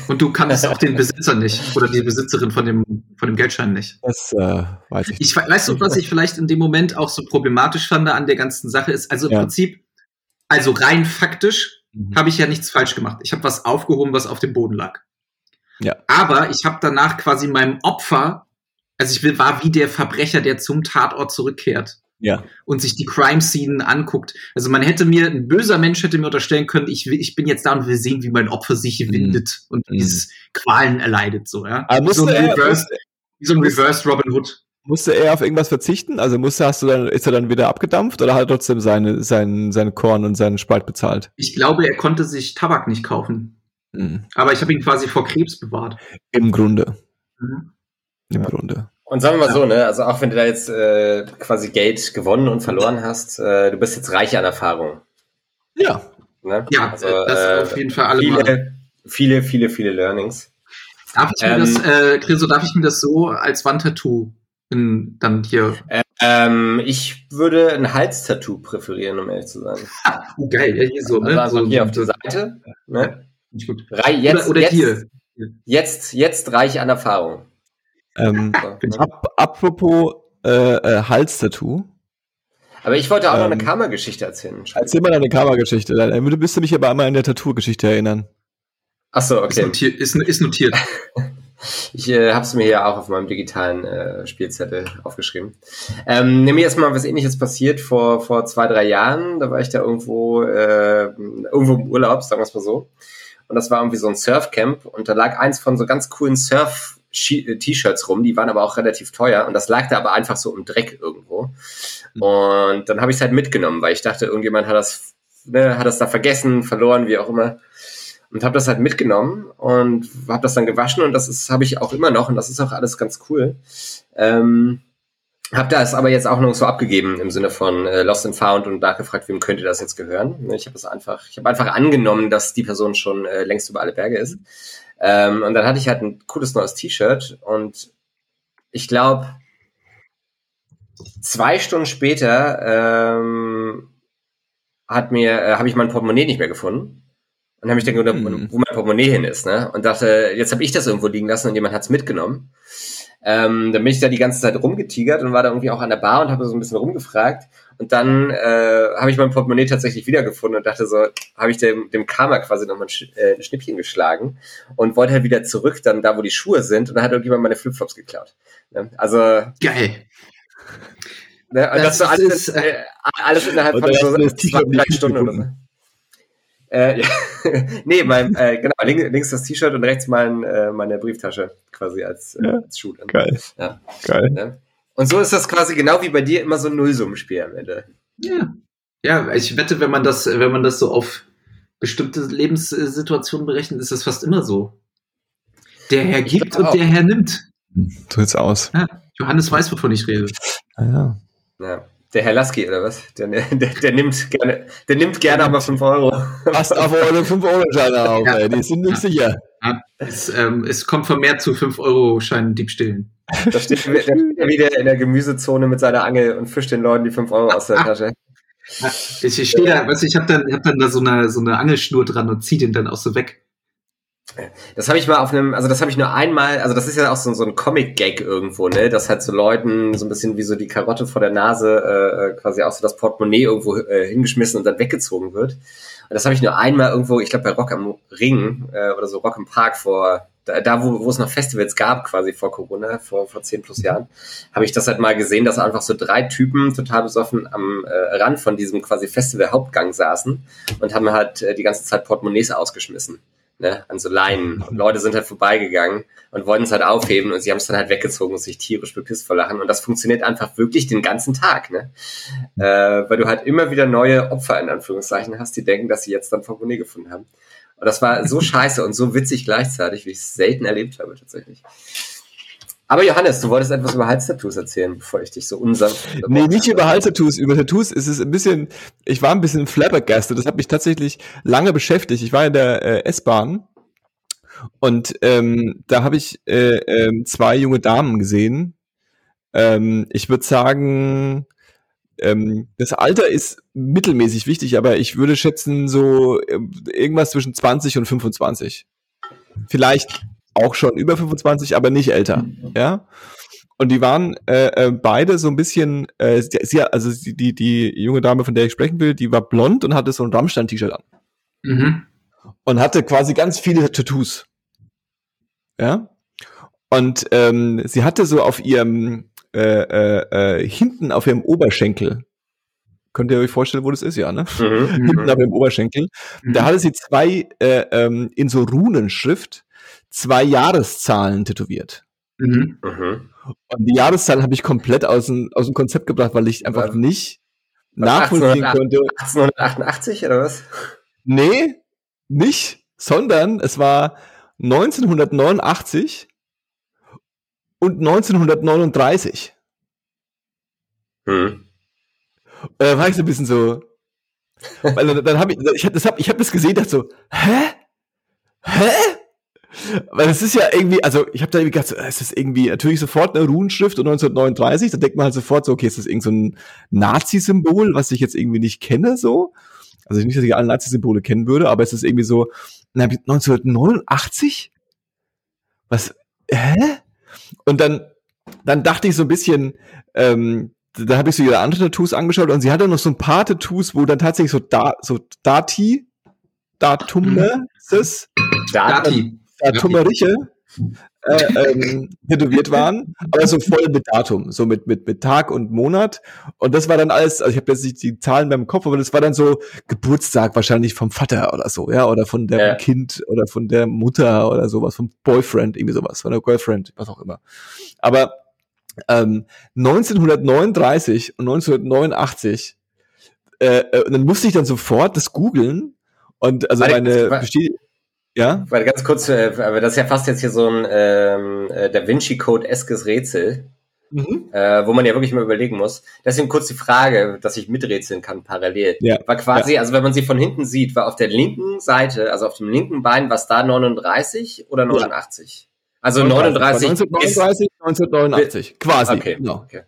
Und du kannst auch den Besitzer nicht oder die Besitzerin von dem, von dem Geldschein nicht. Das äh, weiß ich. Ich weißt du, was ich vielleicht in dem Moment auch so problematisch fand an der ganzen Sache ist? Also im ja. Prinzip also rein faktisch mhm. habe ich ja nichts falsch gemacht. Ich habe was aufgehoben, was auf dem Boden lag. Ja. Aber ich habe danach quasi meinem Opfer, also ich war wie der Verbrecher, der zum Tatort zurückkehrt. Ja. Und sich die Crime-Szenen anguckt. Also man hätte mir, ein böser Mensch hätte mir unterstellen können, ich, ich bin jetzt da und will sehen, wie mein Opfer sich mhm. windet und mhm. dieses Qualen erleidet, so, ja. Aber so ein Reverse, wie so ein Reverse Robin Hood. Musste er auf irgendwas verzichten? Also musste, hast du dann, ist er dann wieder abgedampft oder hat er trotzdem seine, sein, sein Korn und seinen Spalt bezahlt? Ich glaube, er konnte sich Tabak nicht kaufen. Mhm. Aber ich habe ihn quasi vor Krebs bewahrt. Im Grunde. Mhm. Im ja. Grunde. Und sagen wir mal so, ne, also auch wenn du da jetzt äh, quasi Geld gewonnen und verloren hast, äh, du bist jetzt reich an Erfahrung. Ja. Ne? Ja, also, das äh, auf jeden Fall alle viele, mal. viele, viele, viele Learnings. Darf ich mir ähm, das, äh, Chriso, darf ich mir das so als Wandtattoo in, dann hier? Ähm, ich würde ein Halstattoo präferieren, um ehrlich zu sein. oh, geil, ja, hier so, ne? Also so, hier auf der Seite. Ne? Nicht gut. Rei jetzt, oder, oder jetzt, hier. Jetzt, jetzt reich an Erfahrung. Ähm, ab, apropos äh, äh, Halstattoo. Aber ich wollte auch ähm, noch eine ähm, Karma-Geschichte erzählen. Erzähl mal deine Karma-Geschichte. Dann müsstest du mich aber einmal an der Tattoo-Geschichte erinnern. Ach so, okay. Ist notiert. Ist, ist notiert. Ich äh, habe es mir ja auch auf meinem digitalen äh, Spielzettel aufgeschrieben. Ähm, nämlich erstmal was ähnliches passiert vor, vor zwei, drei Jahren. Da war ich da irgendwo, äh, irgendwo im Urlaub, sagen wir es mal so. Und das war irgendwie so ein Surfcamp und da lag eins von so ganz coolen Surf- T-Shirts rum, die waren aber auch relativ teuer und das lag da aber einfach so im Dreck irgendwo. Und dann habe ich es halt mitgenommen, weil ich dachte, irgendjemand hat das, ne, hat das da vergessen, verloren, wie auch immer. Und habe das halt mitgenommen und habe das dann gewaschen und das habe ich auch immer noch und das ist auch alles ganz cool. Ähm, hab das aber jetzt auch noch so abgegeben im Sinne von äh, Lost and Found und nachgefragt, wem könnte das jetzt gehören. Ich habe das einfach, ich habe einfach angenommen, dass die Person schon äh, längst über alle Berge ist. Ähm, und dann hatte ich halt ein cooles neues T-Shirt und ich glaube, zwei Stunden später ähm, hat mir, äh, habe ich mein Portemonnaie nicht mehr gefunden. Und habe mich dann gewundert, hm. wo mein Portemonnaie hin ist, ne? Und dachte, jetzt habe ich das irgendwo liegen lassen und jemand hat's mitgenommen. Ähm, dann bin ich da die ganze Zeit rumgetigert und war da irgendwie auch an der Bar und habe so ein bisschen rumgefragt. Und dann äh, habe ich mein Portemonnaie tatsächlich wiedergefunden und dachte so, habe ich dem, dem Karma quasi nochmal ein, Sch äh, ein Schnippchen geschlagen und wollte halt wieder zurück, dann da, wo die Schuhe sind. Und dann hat irgendjemand meine Flipflops geklaut. Ne? Also geil. Ne? Und das, das so alles, ist, äh, alles innerhalb von so zwei, drei Stunden oder so. Äh, ja. nee, mein, äh, genau, links, links das T-Shirt und rechts mein, äh, meine Brieftasche quasi als, äh, als Schuh. Geil. Ja. Geil. Ja. Und so ist das quasi genau wie bei dir immer so ein Nullsummenspiel am Ende. Ja. Ja, ich wette, wenn man das, wenn man das so auf bestimmte Lebenssituationen berechnet, ist das fast immer so. Der Herr gibt und der Herr nimmt. So sieht's aus. Ja, Johannes weiß, wovon ich rede. Ah, ja. Ja. Der Herr Lasky, oder was? Der, der, der, nimmt gerne, der nimmt gerne aber 5 Euro. Passt auf eure 5-Euro-Scheine auf, ja. ey. die sind nicht sicher. Ja. Es, ähm, es kommt vermehrt zu 5-Euro-Schein-Diebstählen. Da steht, der steht er wieder in der Gemüsezone mit seiner Angel und fischt den Leuten die 5 Euro aus der Tasche. Ich, ich stehe da, weißt du, ich habe dann, hab dann da so eine, so eine Angelschnur dran und ziehe den dann auch so weg. Das habe ich mal auf einem, also das habe ich nur einmal, also das ist ja auch so, so ein Comic-Gag irgendwo, ne? Das halt so Leuten so ein bisschen wie so die Karotte vor der Nase äh, äh, quasi auch so das Portemonnaie irgendwo äh, hingeschmissen und dann weggezogen wird. Und das habe ich nur einmal irgendwo, ich glaube bei Rock am Ring äh, oder so Rock im Park vor, da, wo, wo es noch Festivals gab, quasi vor Corona, vor, vor zehn plus Jahren, habe ich das halt mal gesehen, dass einfach so drei Typen total besoffen am äh, Rand von diesem quasi Festival-Hauptgang saßen und haben halt äh, die ganze Zeit Portemonnaies ausgeschmissen ne, an so Leinen. Und Leute sind halt vorbeigegangen und wollten es halt aufheben und sie haben es dann halt weggezogen und sich tierisch bepisst vor Lachen. Und das funktioniert einfach wirklich den ganzen Tag, ne? Äh, weil du halt immer wieder neue Opfer in Anführungszeichen hast, die denken, dass sie jetzt dann Portemonnaie gefunden haben. Und das war so scheiße und so witzig gleichzeitig, wie ich es selten erlebt habe tatsächlich. Aber Johannes, du wolltest etwas über Halstattoos erzählen, bevor ich dich so unsanft. Nee, nicht über Halstattoos. Über Tattoos ist es ein bisschen, ich war ein bisschen flabbergasted. Das hat mich tatsächlich lange beschäftigt. Ich war in der äh, S-Bahn und ähm, da habe ich äh, äh, zwei junge Damen gesehen. Ähm, ich würde sagen, ähm, das Alter ist mittelmäßig wichtig, aber ich würde schätzen so äh, irgendwas zwischen 20 und 25. Vielleicht auch schon über 25, aber nicht älter. Mhm. Ja. Und die waren äh, äh, beide so ein bisschen, äh, sie, also die, die, die junge Dame, von der ich sprechen will, die war blond und hatte so ein Rammstein-T-Shirt an. Mhm. Und hatte quasi ganz viele Tattoos. Ja. Und ähm, sie hatte so auf ihrem äh, äh, äh, hinten auf ihrem Oberschenkel, könnt ihr euch vorstellen, wo das ist, ja, ne? Mhm. hinten auf ihrem Oberschenkel, mhm. da hatte sie zwei äh, ähm, in so Runenschrift zwei Jahreszahlen tätowiert. Mhm. Mhm. Und die Jahreszahlen habe ich komplett aus dem, aus dem Konzept gebracht, weil ich einfach was, nicht was nachvollziehen 1888, konnte. 1888 oder was? Nee, nicht, sondern es war 1989 und 1939. Hm. Da war ich so ein bisschen so, weil dann, dann habe ich, ich habe das, hab, ich hab das gesehen, dachte so, hä? Hä? Weil es ist ja irgendwie, also ich habe da irgendwie gedacht, es ist irgendwie natürlich sofort eine Runenschrift und 1939, da denkt man halt sofort so, okay, ist das irgend so ein Nazi-Symbol, was ich jetzt irgendwie nicht kenne, so. Also nicht, dass ich alle Nazi-Symbole kennen würde, aber es ist irgendwie so, na, 1989? Was, hä? Und dann, dann dachte ich so ein bisschen, ähm, da habe ich so ihre anderen Tattoos angeschaut und sie hatte noch so ein paar Tattoos, wo dann tatsächlich so da, so Dati, Datum, mhm. Dati. Ja, Tumeriche äh, ähm, tätowiert waren, aber so voll mit Datum, so mit, mit, mit Tag und Monat. Und das war dann alles, also ich habe jetzt nicht die Zahlen beim Kopf, aber das war dann so Geburtstag wahrscheinlich vom Vater oder so, ja, oder von der Ja. Kind oder von der Mutter oder sowas, vom Boyfriend, irgendwie sowas, von der Girlfriend, was auch immer. Aber ähm, 1939 und 1989, äh, äh, und dann musste ich dann sofort das googeln und also Warte, meine besteht, ja, Weil ganz kurz, äh, aber das ist ja fast jetzt hier so ein ähm, äh, Da Vinci Code-eskes Rätsel, mhm. äh, wo man ja wirklich mal überlegen muss. Deswegen kurz die Frage, dass ich miträtseln kann parallel. Ja. War quasi, also wenn man sie von hinten sieht, war auf der linken Seite, also auf dem linken Bein, was da 39 oder 89? Also 39 bis 1939, 1989, quasi. Okay. Genau. Okay.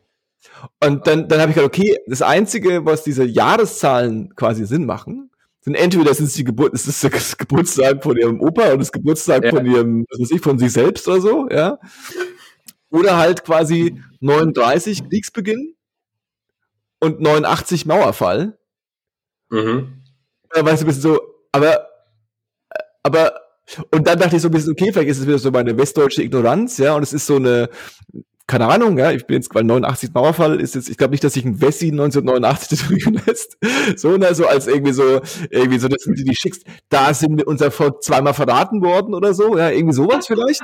Und dann, dann habe ich gedacht, okay, das Einzige, was diese Jahreszahlen quasi Sinn machen, sind entweder sind es die Geburt, es ist das Geburtstag von ihrem Opa und das Geburtstag Ja. von ihrem, was weiß ich, von sich selbst oder so, ja. Oder halt quasi 39 Kriegsbeginn und 89 Mauerfall. Mhm. Da so ein bisschen so, aber, aber, und dann dachte ich so ein bisschen, okay, vielleicht ist es wieder so meine westdeutsche Ignoranz, ja, und es ist so eine, keine Ahnung, ja, ich bin jetzt, weil 89 Mauerfall ist jetzt, ich glaube nicht, dass sich ein Wessi 1989 tätowieren lässt, so, ne, so als irgendwie so, irgendwie so, das sind die, die schickst, da sind wir unser Volk zweimal verraten worden oder so, ja, irgendwie sowas vielleicht.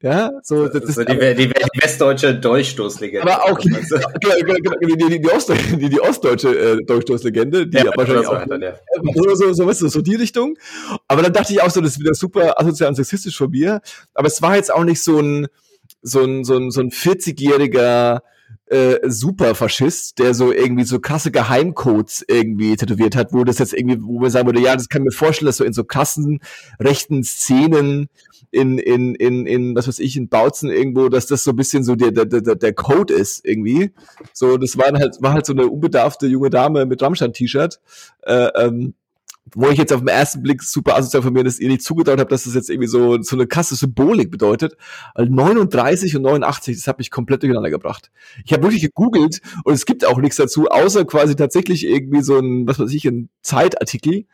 Ja, so, das, Das ist, die, die, die westdeutsche Dolchstoßlegende. aber auch du? genau, genau, genau, die, die, die, Ostdeu die, die ostdeutsche äh, Durchstoßlegende, die Ja, wahrscheinlich auch so, dann, ja. so, so, so, weißt du, so die Richtung. Aber dann dachte ich auch so, das ist wieder super asozial und sexistisch von mir. Aber es war jetzt auch nicht so ein, so ein, so ein, so ein 40-jähriger äh, Superfaschist, der so irgendwie so krasse Geheimcodes irgendwie tätowiert hat, wo das jetzt irgendwie, wo man sagen würde, ja, das kann mir vorstellen, dass so in so krassen rechten Szenen in, in, in, in, was weiß ich, in Bautzen irgendwo, dass das so ein bisschen so der, der, der, der Code ist irgendwie. So, das war halt, war halt so eine unbedarfte junge Dame mit Rammstein-T-Shirt, äh, ähm, wo ich jetzt auf den ersten Blick super asozial von mir, dass ihr nicht zugetraut habt, dass das jetzt irgendwie so, so eine krasse Symbolik bedeutet. Weil 39 und 89, das hat mich komplett durcheinander gebracht. Ich habe wirklich gegoogelt und es gibt auch nichts dazu, außer quasi tatsächlich irgendwie so ein, was weiß ich, ein Zeitartikel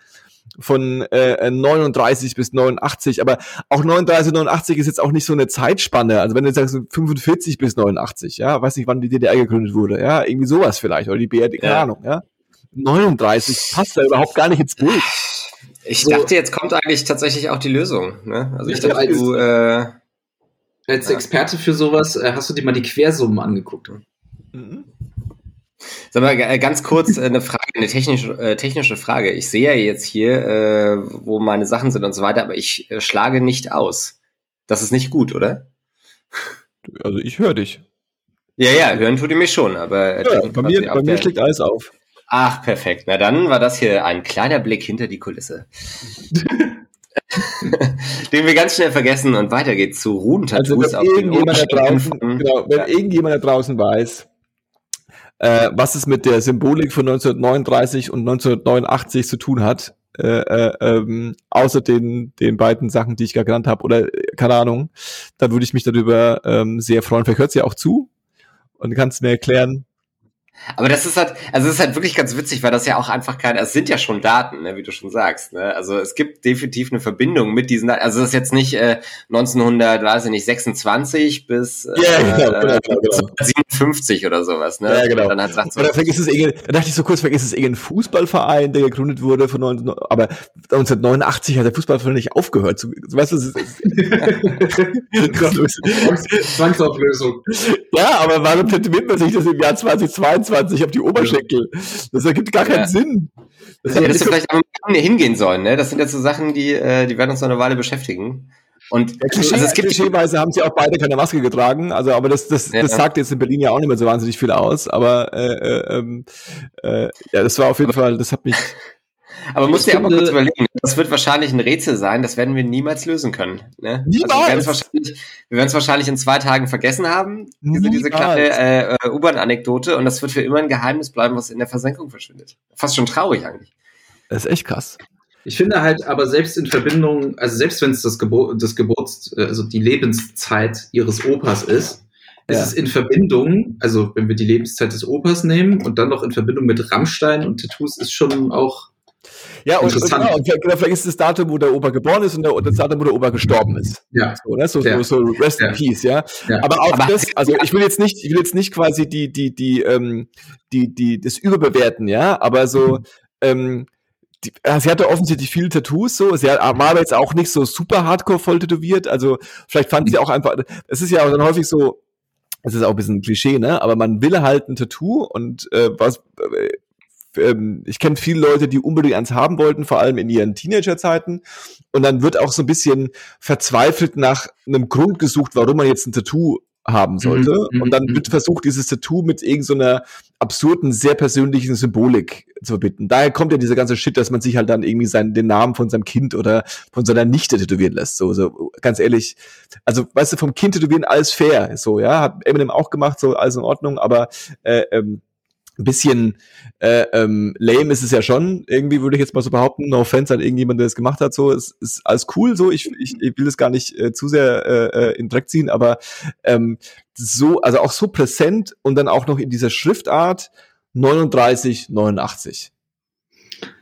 von äh, 39 bis 89, aber auch 39, 89 ist jetzt auch nicht so eine Zeitspanne. Also wenn du jetzt sagst 45 bis 89, ja, weiß nicht, wann die DDR gegründet wurde, ja, irgendwie sowas vielleicht oder die BRD, keine Ja. Ahnung, ja. 39 passt da überhaupt gar nicht ins Bild. Ich So. dachte, jetzt kommt eigentlich tatsächlich auch die Lösung. Ne? Also ich Ja, dachte, als- du, äh, Als Ja. Experte für sowas äh, hast du dir mal die Quersummen angeguckt. Mhm. sag mal, äh, ganz kurz äh, eine Frage, eine technische, äh, technische Frage. Ich sehe ja jetzt hier, äh, wo meine Sachen sind und so weiter, aber ich äh, schlage nicht aus. Das ist nicht gut, oder? Also ich höre dich. Ja, ja, hören tut ihr mich schon, aber Ja, bei mir, bei mir schlägt alles auf. Ach, perfekt. Na dann war das hier ein kleiner Blick hinter die Kulisse. Den wir ganz schnell vergessen und weiter geht's zu Also Ruhen-Tattoos wenn irgendjemand da draußen, genau, wenn Ja. irgendjemand da draußen weiß, äh, was es mit der Symbolik von 1939 und 1989 zu tun hat, äh, äh, ähm, außer den, den beiden Sachen, die ich gerade genannt habe, oder äh, keine Ahnung, dann würde ich mich darüber ähm, sehr freuen. Vielleicht hört sie ja auch zu und kannst mir erklären. Aber das ist halt, also es ist halt wirklich ganz witzig, weil das ja auch einfach keine, es sind ja schon Daten, ne, wie du schon sagst. Ne? Also es gibt definitiv eine Verbindung mit diesen, Daten. also es ist jetzt nicht äh, 1900, weiß ich nicht, 26 bis äh, Ja, genau, genau, genau, genau. 57 oder sowas. Ne? Ja, genau. Und dann halt sagt so, Oder vielleicht ist es irgendein, da dachte ich so kurz, vielleicht ist es irgendein Fußballverein, der gegründet wurde von 19, aber 1989 hat der Fußballverein nicht aufgehört. Zu, weißt du, es ist, Zwangsauflösung. ja, aber warum tätowiert man sich das im Jahr 2022 auf die Oberschenkel? Das ergibt gar keinen Ja. Sinn. Das ja, nicht- wir vielleicht am Ende hingehen sollen. Ne? Das sind jetzt so Sachen, die, äh, die werden uns noch eine Weile beschäftigen. Und Ja, Klischee, also es gibt klischeeweise haben sie auch beide keine Maske getragen, also aber das, das, Ja. das sagt jetzt in Berlin ja auch nicht mehr so wahnsinnig viel aus, aber äh, äh, ähm, äh, ja, das war auf jeden Fall, das hat mich Aber musst Ich dir aber kurz überlegen, das wird wahrscheinlich ein Rätsel sein, das werden wir niemals lösen können. Ne? Niemals! Also wir werden es wahrscheinlich, wir werden es wahrscheinlich in zwei Tagen vergessen haben, diese, diese Niemals. kleine äh, U-Bahn-Anekdote, und das wird für immer ein Geheimnis bleiben, was in der Versenkung verschwindet. Fast schon traurig eigentlich. das ist echt krass. Ich finde halt, aber selbst in Verbindung, also selbst wenn es das, Gebur das Geburts, also die Lebenszeit ihres Opas ist, ist Ja. es in Verbindung, also wenn wir die Lebenszeit des Opas nehmen und dann noch in Verbindung mit Rammstein und Tattoos, ist schon auch Ja, und, und, genau, und vielleicht ist das Datum, wo der Opa geboren ist und, der, und das Datum, wo der Opa gestorben ist. Ja. So, ne? so, Ja. so, so Rest Ja. in Peace, ja. Ja. Aber auch Aber- das, also ich will jetzt nicht, ich will jetzt nicht quasi die, die, die, ähm, die, die, das überbewerten, ja, aber so, ähm, die, ja, sie hatte offensichtlich viele Tattoos, so. Sie hat, war aber jetzt auch nicht so super hardcore voll tätowiert. Also, vielleicht fand sie auch einfach, es ist ja auch dann häufig so, es ist auch ein bisschen ein Klischee, ne? Aber man will halt ein Tattoo und äh, was, äh, ähm, ich kenne viele Leute, die unbedingt eins haben wollten, vor allem in ihren Teenagerzeiten. Und dann wird auch so ein bisschen verzweifelt nach einem Grund gesucht, warum man jetzt ein Tattoo haben sollte. Mhm, und dann mhm. wird versucht, dieses Tattoo mit irgendeiner absurden, sehr persönlichen Symbolik zu verbinden. Daher kommt ja dieser ganze Shit, dass man sich halt dann irgendwie seinen, den Namen von seinem Kind oder von seiner Nichte tätowieren lässt. So, so ganz ehrlich. Also, weißt du, vom Kind tätowieren alles fair. So, ja, hat Eminem auch gemacht, so alles in Ordnung, aber äh, ähm, ein bisschen äh, ähm, lame ist es ja schon, irgendwie würde ich jetzt mal so behaupten, no offense an irgendjemand, der das gemacht hat, so, es ist alles cool, so, ich, ich, ich will das gar nicht äh, zu sehr äh, äh, in Dreck ziehen, aber ähm, so, also auch so präsent und dann auch noch in dieser Schriftart 39, 89.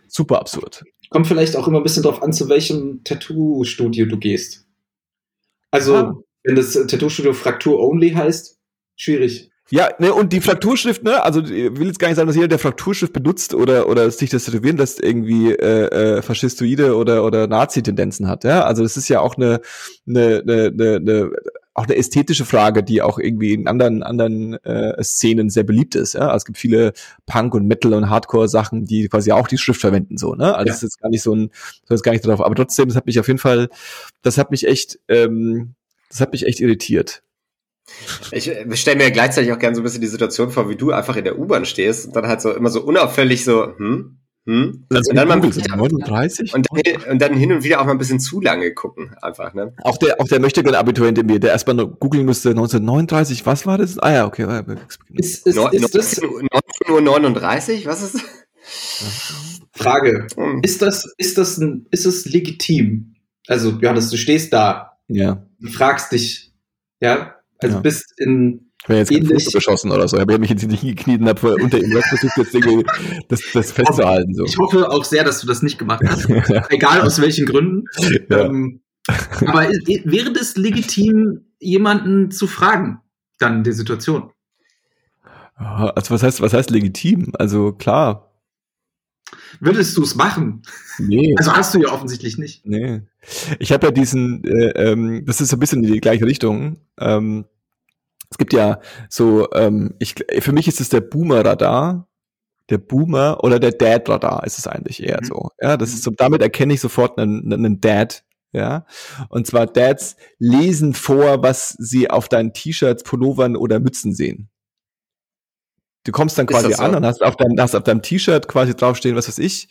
Super absurd. Kommt vielleicht auch immer ein bisschen drauf an, zu welchem Tattoo-Studio du gehst. Also, Ah. wenn das Tattoo-Studio Fraktur Only heißt, schwierig. Ja, ne, und die Frakturschrift, ne, also ich will jetzt gar nicht sagen, dass jeder, der Frakturschrift benutzt oder oder sich das tätowieren lässt, irgendwie äh, äh, faschistoide oder oder Nazi-Tendenzen hat, ja. Also das ist ja auch eine eine eine, eine, auch eine ästhetische Frage, die auch irgendwie in anderen anderen äh, Szenen sehr beliebt ist. Ja? Also es gibt viele Punk und Metal und Hardcore Sachen, die quasi auch die Schrift verwenden so. Ne? Also Ja. das ist jetzt gar nicht so ein, so ist gar nicht drauf. Aber trotzdem, das hat mich auf jeden Fall, das hat mich echt, ähm, das hat mich echt irritiert. Ich stelle mir gleichzeitig auch gerne so ein bisschen die Situation vor, wie du einfach in der U-Bahn stehst und dann halt so immer so unauffällig so, hm, hm. Also Und dann mal wirklich- 39? Und dann, und dann hin und wieder auch mal ein bisschen zu lange gucken, einfach, ne? Auch der, auch der möchte gerne Abiturient in mir, der erstmal nur googeln müsste, 1939, was war das? Ah ja, okay. ja, Ist, ist, Neun- ist das 19 Uhr 19 Uhr 39, was ist Frage? Hm. Ist das, ist das, ein, ist es legitim? Also, Johannes, du stehst da, Ja, du fragst dich, ja, also Ja. bist in, ich wäre jetzt Ähnlich. Fuß geschossen oder so. Ich habe mich jetzt nicht gekniet und habe unter ihm versucht, jetzt irgendwie das, das festzuhalten. So. ich hoffe auch sehr, dass du das nicht gemacht hast, egal aus welchen Gründen. Ja. Ähm, aber wäre das legitim, jemanden zu fragen, dann in der Situation? Also was heißt, was heißt legitim? Also klar, Würdest du es machen? nee. Also hast du ja offensichtlich nicht. Nee. Ich habe ja diesen, äh, ähm, das ist so ein bisschen in die gleiche Richtung. Ähm, es gibt ja so, ähm, ich, für mich ist es der Boomer-Radar, der Boomer oder der Dad-Radar ist es eigentlich eher Mhm. so. Ja, das ist so, damit erkenne ich sofort einen, einen Dad. Ja, und zwar Dads lesen vor, was sie auf deinen T-Shirts, Pullovern oder Mützen sehen. Du kommst dann quasi so? an und hast auf deinem, hast auf deinem T-Shirt quasi draufstehen, was weiß ich,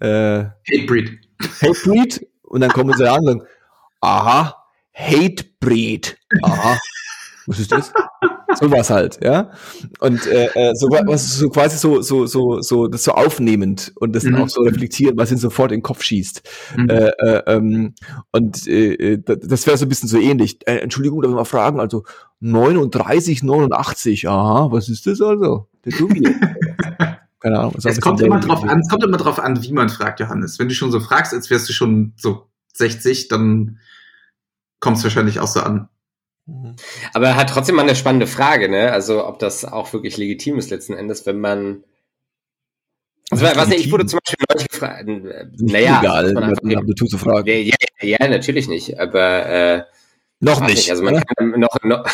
äh, Hatebreed. Hatebreed und dann kommen sie an und sagen, aha, Hatebreed. Aha. Was ist das? Sowas halt, ja. Und äh, äh, so wa- was so quasi so so so so das so aufnehmend und das dann Mhm. auch so reflektiert, was ihn sofort in den Kopf schießt. Mhm. Äh, äh, ähm, und äh, äh, da- das wäre so ein bisschen so ähnlich. Äh, Entschuldigung, darf ich mal fragen, also 39, 89, aha, was ist das also? Der Dubi. Keine Ahnung. Es kommt immer drauf an, es kommt immer drauf an, wie man fragt, Johannes. Wenn du schon so fragst, als wärst du schon so 60, dann kommt es wahrscheinlich auch so an. Mhm. Aber hat trotzdem mal eine spannende Frage, ne? Also, ob das auch wirklich legitim ist letzten Endes, wenn man. Also, Was was nicht, ich wurde zum Beispiel neulich gefragt. Nicht Naja, am Tattoo zu fragen. ja, ja, ja, natürlich nicht. Aber äh, Noch weiß nicht. Also man kann noch, noch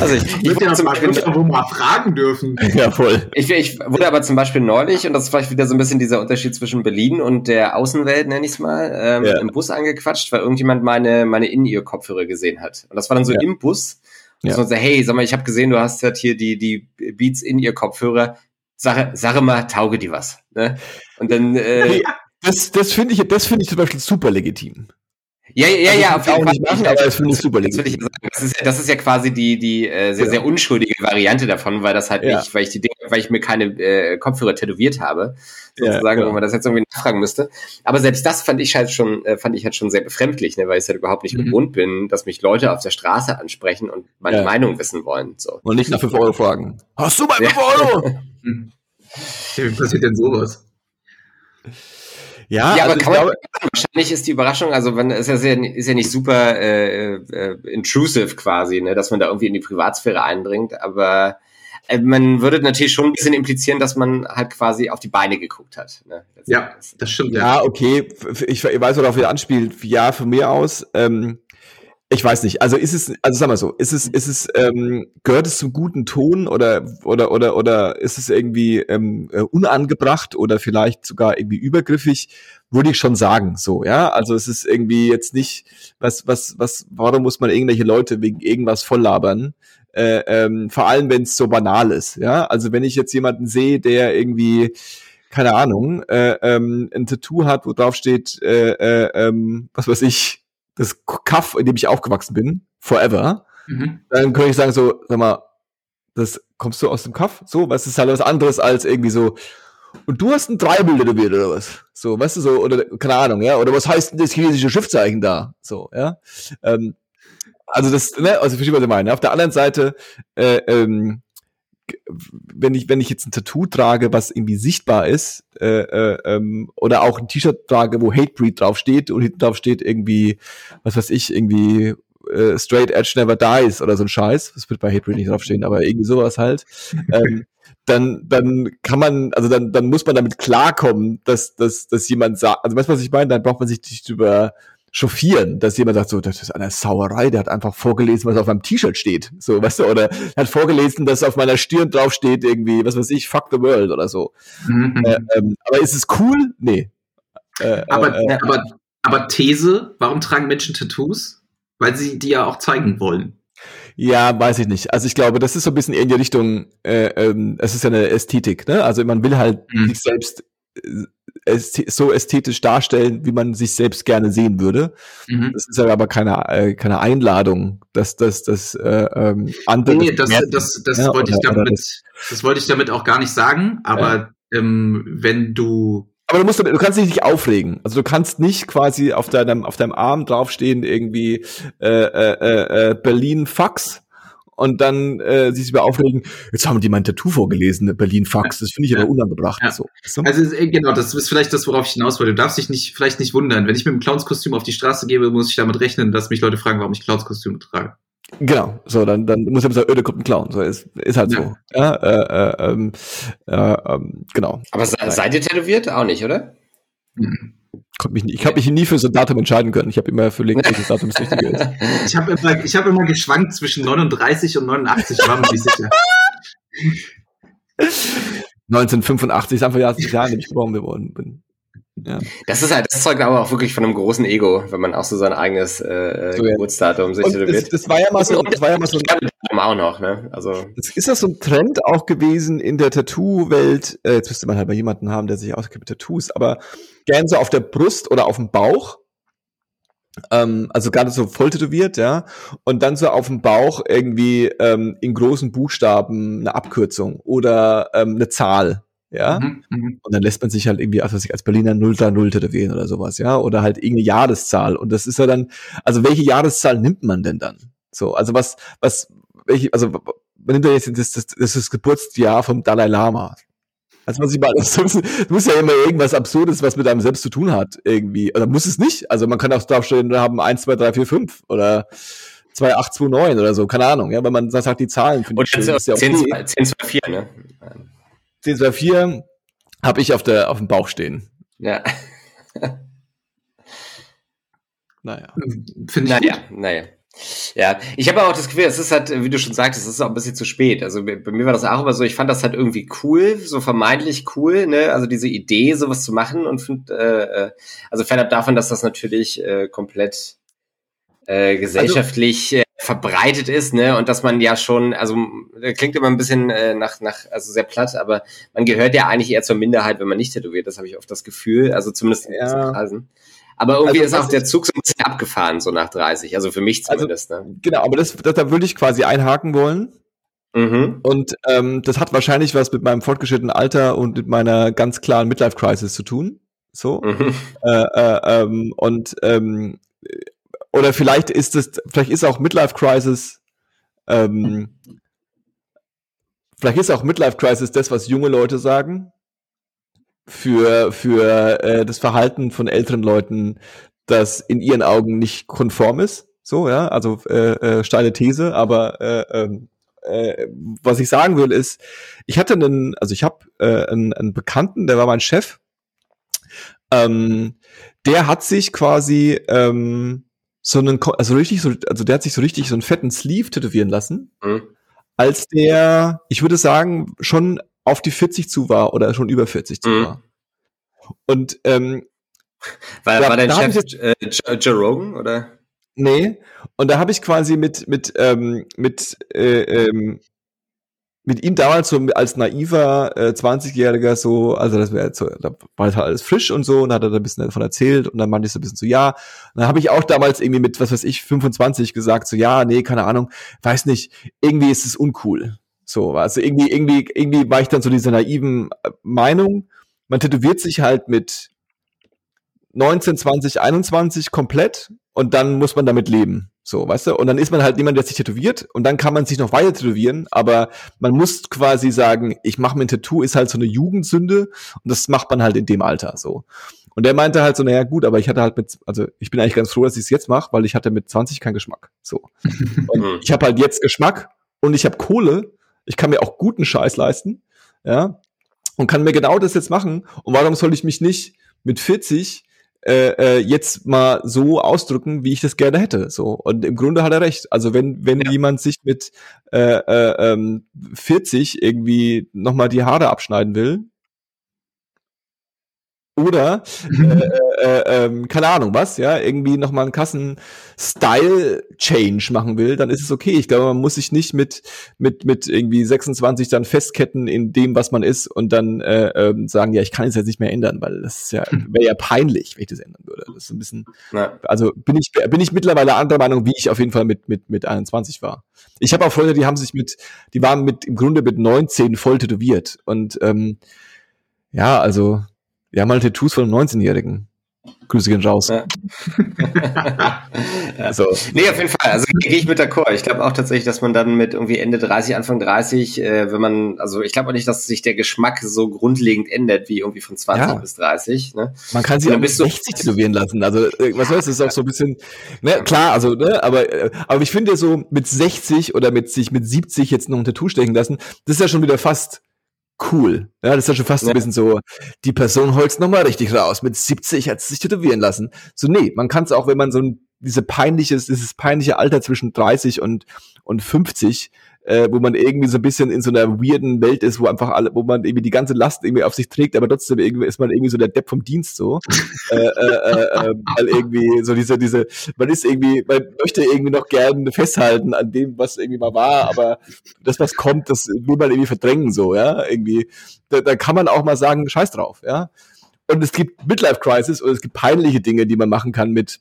also ich, ich, wurde zum Beispiel, wo mal fragen dürfen. Ja, voll. ich, ich wurde aber zum Beispiel neulich, und das ist vielleicht wieder so ein bisschen dieser Unterschied zwischen Berlin und der Außenwelt, nenne ich es mal, ähm, Ja. im Bus angequatscht, weil irgendjemand meine, meine In-Ear-Kopfhörer gesehen hat. Und das war dann so Ja. im Bus. Und Ja. so, hey, sag mal, ich habe gesehen, du hast halt hier die, die Beats In-Ear-Kopfhörer. Sag, sag mal, tauge die was. Ne? Und dann, äh, das das finde ich, das finde ich zum Beispiel super legitim. Ja, ja, Also ja, ich auf jeden auch nicht machen, aber das finde ich super Das will ich legitim. ja sagen. Das ist, das ist ja quasi die, die äh, sehr, Ja. sehr unschuldige Variante davon, weil das halt Ja. nicht, weil ich die Dinge, weil ich mir keine äh, Kopfhörer tätowiert habe, Ja, sozusagen, genau. wo man das jetzt irgendwie nachfragen müsste. Aber selbst das fand ich halt schon, äh, fand ich halt schon sehr befremdlich, ne, weil ich es halt überhaupt nicht Mhm. gewohnt bin, dass mich Leute auf der Straße ansprechen und meine Ja. Meinung wissen wollen. So. Und nicht nach 5 Euro fragen. Hast du mal Ja. 5 Euro? Hm. Ja, wie passiert denn sowas? Ja, ja also aber kann man, glaube, wahrscheinlich ist die Überraschung, also wenn ist ja, sehr, ist ja nicht super äh, äh, intrusive quasi, ne, dass man da irgendwie in die Privatsphäre eindringt, aber äh, man würde natürlich schon ein bisschen implizieren, dass man halt quasi auf die Beine geguckt hat. Ne? Das ja, das stimmt. Ja, ja, okay, ich, ich weiß, worauf ihr anspielt. Ja, von mir aus. Ähm, ich weiß nicht. Also ist es, also sag mal so, ist es, ist es, ähm, gehört es zum guten Ton oder oder oder oder ist es irgendwie ähm, äh, unangebracht oder vielleicht sogar irgendwie übergriffig? Würde ich schon sagen, so, ja. Also es ist irgendwie jetzt nicht, was, was, was, warum muss man irgendwelche Leute wegen irgendwas volllabern? Äh, ähm, vor allem, wenn es so banal ist, ja. Also wenn ich jetzt jemanden sehe, der irgendwie keine Ahnung, äh, ähm, ein Tattoo hat, wo drauf steht, äh, äh, ähm, was weiß ich, das Kaff, in dem ich aufgewachsen bin, forever, mhm. dann könnte ich sagen so, sag mal, das kommst du aus dem Kaff? So, was ist halt was anderes als irgendwie so, und du hast ein Dreibild tätowiert oder was? So, weißt du so, oder keine Ahnung, ja, oder was heißt denn das chinesische Schriftzeichen da? So, ja. Ähm, also das, ne, also verstehe, was ich meine. Auf der anderen Seite, äh, ähm, wenn ich, wenn ich jetzt ein Tattoo trage, was irgendwie sichtbar ist, äh, äh, ähm, oder auch ein T-Shirt trage, wo Hatebreed draufsteht und hinten drauf steht irgendwie, was weiß ich, irgendwie äh, Straight Edge Never Dies oder so ein Scheiß, das wird bei Hatebreed nicht draufstehen, aber irgendwie sowas halt, ähm, dann, dann kann man, also dann, dann muss man damit klarkommen, dass, dass, dass jemand sagt, also weißt du, was ich meine? Dann braucht man sich nicht über chauffieren, dass jemand sagt, so, das ist eine Sauerei, der hat einfach vorgelesen, was auf meinem T-Shirt steht, so, weißt du, oder hat vorgelesen, dass auf meiner Stirn drauf steht irgendwie, was weiß ich, fuck the world oder so. Mhm. Äh, ähm, aber ist es cool? Nee. Äh, aber, äh, aber, aber These, warum tragen Menschen Tattoos? Weil sie die ja auch zeigen wollen. Ja, weiß ich nicht. Also ich glaube, das ist so ein bisschen in die Richtung, äh, ähm, es ist ja eine Ästhetik, ne? Also man will halt mhm. sich selbst äh, so ästhetisch darstellen, wie man sich selbst gerne sehen würde. Mhm. Das ist aber keine, äh, keine Einladung, dass das äh, ähm, andere. Nee, das, das, das, das ja, wollte ich damit, das, das, wollte ich damit auch gar nicht sagen, aber ja. ähm, wenn du aber du musst, du kannst dich nicht aufregen. Also du kannst nicht quasi auf deinem auf deinem Arm draufstehen irgendwie äh, äh, äh, Berlin Fax und dann äh, sich über aufregen, jetzt haben die mein Tattoo vorgelesen, Berlin Fax, das finde ich ja. aber unangebracht. Ja. So. Also äh, genau, das ist vielleicht das, worauf ich hinaus wollte. Du darfst dich nicht, vielleicht nicht wundern, wenn ich mit einem Clownskostüm auf die Straße gebe, muss ich damit rechnen, dass mich Leute fragen, warum ich Clownskostüm trage. Genau, so, dann, dann muss ich sagen, öh, da kommt ein Clown, so, ist, ist halt ja. so. Ja, äh, äh, ähm, äh, ähm, genau. Aber seid ihr tätowiert? Auch nicht, oder? Mhm mich nie, ich habe mich nie für so ein Datum entscheiden können. Ich habe immer verlegt, welches Datum das richtige ist. Ich habe immer, ich hab immer geschwankt zwischen 39 und 89, war mir nicht sicher. 1985 ist einfach das Jahr, in dem ich geboren geworden bin. Ja. Das ist halt, das zeugt aber auch wirklich von einem großen Ego, wenn man auch so sein eigenes äh, so, Geburtsdatum sich tätowiert. Das, das war ja mal so, das war ja mal so ein, auch noch, ne? Also ist das so ein Trend auch gewesen in der Tattoo-Welt? Äh, jetzt müsste man halt mal jemanden haben, der sich auskennt mit Tattoos, aber gern so auf der Brust oder auf dem Bauch. Ähm, also gerade so voll tätowiert, ja. Und dann so auf dem Bauch irgendwie ähm, in großen Buchstaben eine Abkürzung oder ähm, eine Zahl ja. Mhm, mhm, und dann lässt man sich halt irgendwie, also als Berliner 030 tätowieren oder sowas, ja, oder halt irgendeine Jahreszahl. Und das ist ja dann, also welche Jahreszahl nimmt man denn dann? So, also was, was, welche, also man nimmt ja jetzt das, das, das, ist das Geburtsjahr vom Dalai Lama. Also was ich mal, das muss ja immer irgendwas Absurdes, was mit einem selbst zu tun hat, irgendwie. Oder muss es nicht? Also man kann auch draufstehen, wir haben 1, 2, 3, 4, 5 oder 2, 8, 2, 9 oder so, keine Ahnung, ja, weil man sagt, die Zahlen finde ich schön. Ist ja 10, okay. 10, 2, 4, ne? 1024 habe ich auf, der, auf dem Bauch stehen. Ja. naja. Finde ich naja, gut. naja. Ja, ich habe auch das Gefühl, es ist halt, wie du schon sagtest, es ist auch ein bisschen zu spät. Also bei mir war das auch immer so, ich fand das halt irgendwie cool, so vermeintlich cool, ne? Also diese Idee, sowas zu machen und find, äh, äh also fernab davon, dass das natürlich äh, komplett äh, gesellschaftlich also, verbreitet ist, ne? Und dass man ja schon, also klingt immer ein bisschen äh, nach, nach, also sehr platt, aber man gehört ja eigentlich eher zur Minderheit, wenn man nicht tätowiert. Das habe ich oft das Gefühl, also zumindest in ja. Kreisen. Aber irgendwie also, ist auch der Zug so ein bisschen abgefahren, so nach 30. Also für mich also zumindest. Also, ne? Genau, aber das, das, da würde ich quasi einhaken wollen. Mhm. Und ähm, das hat wahrscheinlich was mit meinem fortgeschrittenen Alter und mit meiner ganz klaren Midlife-Crisis zu tun. So. Mhm. Äh, äh, ähm, und ähm, oder vielleicht ist es, vielleicht ist auch Midlife Crisis, ähm, vielleicht ist auch Midlife Crisis das, was junge Leute sagen. Für, für äh, das Verhalten von älteren Leuten, das in ihren Augen nicht konform ist. So, ja, also äh, äh, steile These, aber äh, ähm, äh, was ich sagen will, ist, ich hatte einen, also ich habe äh, einen, einen Bekannten, der war mein Chef, ähm, der hat sich quasi ähm, so einen, also richtig so, also der hat sich so richtig so einen fetten Sleeve tätowieren lassen, mhm. als der, ich würde sagen, schon auf die 40 zu war oder schon über 40 zu mhm. war. Und ähm, war, da, war dein Chef äh, Joe Rogan oder? Nee, und da habe ich quasi mit mit ähm, mit äh, ähm, mit ihm damals so als naiver äh, 20-Jähriger so, also das wäre so, da war halt alles frisch und so und hat er da ein bisschen davon erzählt und dann meinte ich so ein bisschen so, ja. Und dann habe ich auch damals irgendwie mit, was weiß ich, 25 gesagt, so, ja, nee, keine Ahnung, weiß nicht, irgendwie ist es uncool. So, also irgendwie, irgendwie, irgendwie war ich dann so dieser naiven äh, Meinung, man tätowiert sich halt mit 19, 20, 21 komplett und dann muss man damit leben. So, weißt du? Und dann ist man halt jemand, der sich tätowiert und dann kann man sich noch weiter tätowieren, aber man muss quasi sagen, ich mache mir ein Tattoo, ist halt so eine Jugendsünde und das macht man halt in dem Alter so. Und der meinte halt so, naja gut, aber ich hatte halt mit, also ich bin eigentlich ganz froh, dass ich es jetzt mache, weil ich hatte mit 20 keinen Geschmack. So. Und ich habe halt jetzt Geschmack und ich habe Kohle, ich kann mir auch guten Scheiß leisten, ja, und kann mir genau das jetzt machen. Und warum soll ich mich nicht mit 40 äh, äh, jetzt mal so ausdrücken, wie ich das gerne hätte. So und im Grunde hat er recht. Also wenn wenn ja. jemand sich mit äh, äh, ähm, 40 irgendwie noch mal die Haare abschneiden will, oder äh, äh, äh, keine Ahnung was, ja, irgendwie nochmal einen Kassen-Style-Change machen will, dann ist es okay. Ich glaube, man muss sich nicht mit mit mit irgendwie 26 dann festketten in dem, was man ist und dann äh, äh, sagen, ja, ich kann es jetzt nicht mehr ändern, weil das ist ja wäre ja peinlich, wenn ich das ändern würde. Das ist ein bisschen, ja. also bin ich bin ich mittlerweile anderer Meinung, wie ich auf jeden Fall mit mit mit 21 war. Ich habe auch Freunde, die haben sich mit, die waren mit im Grunde mit 19 voll tätowiert und ähm, ja, also wir haben halt Tattoos von einem 19-Jährigen. Grüße gehen raus. Ja. So. Nee, auf jeden Fall. Also gehe ich mit der Chor. Ich glaube auch tatsächlich, dass man dann mit irgendwie Ende 30, Anfang 30, äh, wenn man, also ich glaube auch nicht, dass sich der Geschmack so grundlegend ändert wie irgendwie von 20 ja. bis 30. Ne? Man kann sich auch bis 60 tätowieren lassen. Also äh, was heißt, das ist auch so ein bisschen, ne, klar, also, ne, aber, äh, aber ich finde so mit 60 oder mit sich mit 70 jetzt noch ein Tattoo stechen lassen, das ist ja schon wieder fast cool. Ja, das ist ja schon fast ja. ein bisschen so, die Person holt's nochmal richtig raus. Mit 70 hat sie sich tätowieren lassen. So, nee, man kann es auch, wenn man so ein, diese peinliches, dieses peinliche Alter zwischen 30 und, und 50, äh, wo man irgendwie so ein bisschen in so einer weirden Welt ist, wo einfach alle, wo man irgendwie die ganze Last irgendwie auf sich trägt, aber trotzdem irgendwie ist man irgendwie so der Depp vom Dienst so. äh, äh, äh, äh, weil irgendwie so diese, diese, man ist irgendwie, man möchte irgendwie noch gerne festhalten an dem, was irgendwie mal war, aber das, was kommt, das will man irgendwie verdrängen so, ja, irgendwie. Da, da kann man auch mal sagen, scheiß drauf, ja. Und es gibt Midlife Crisis und es gibt peinliche Dinge, die man machen kann mit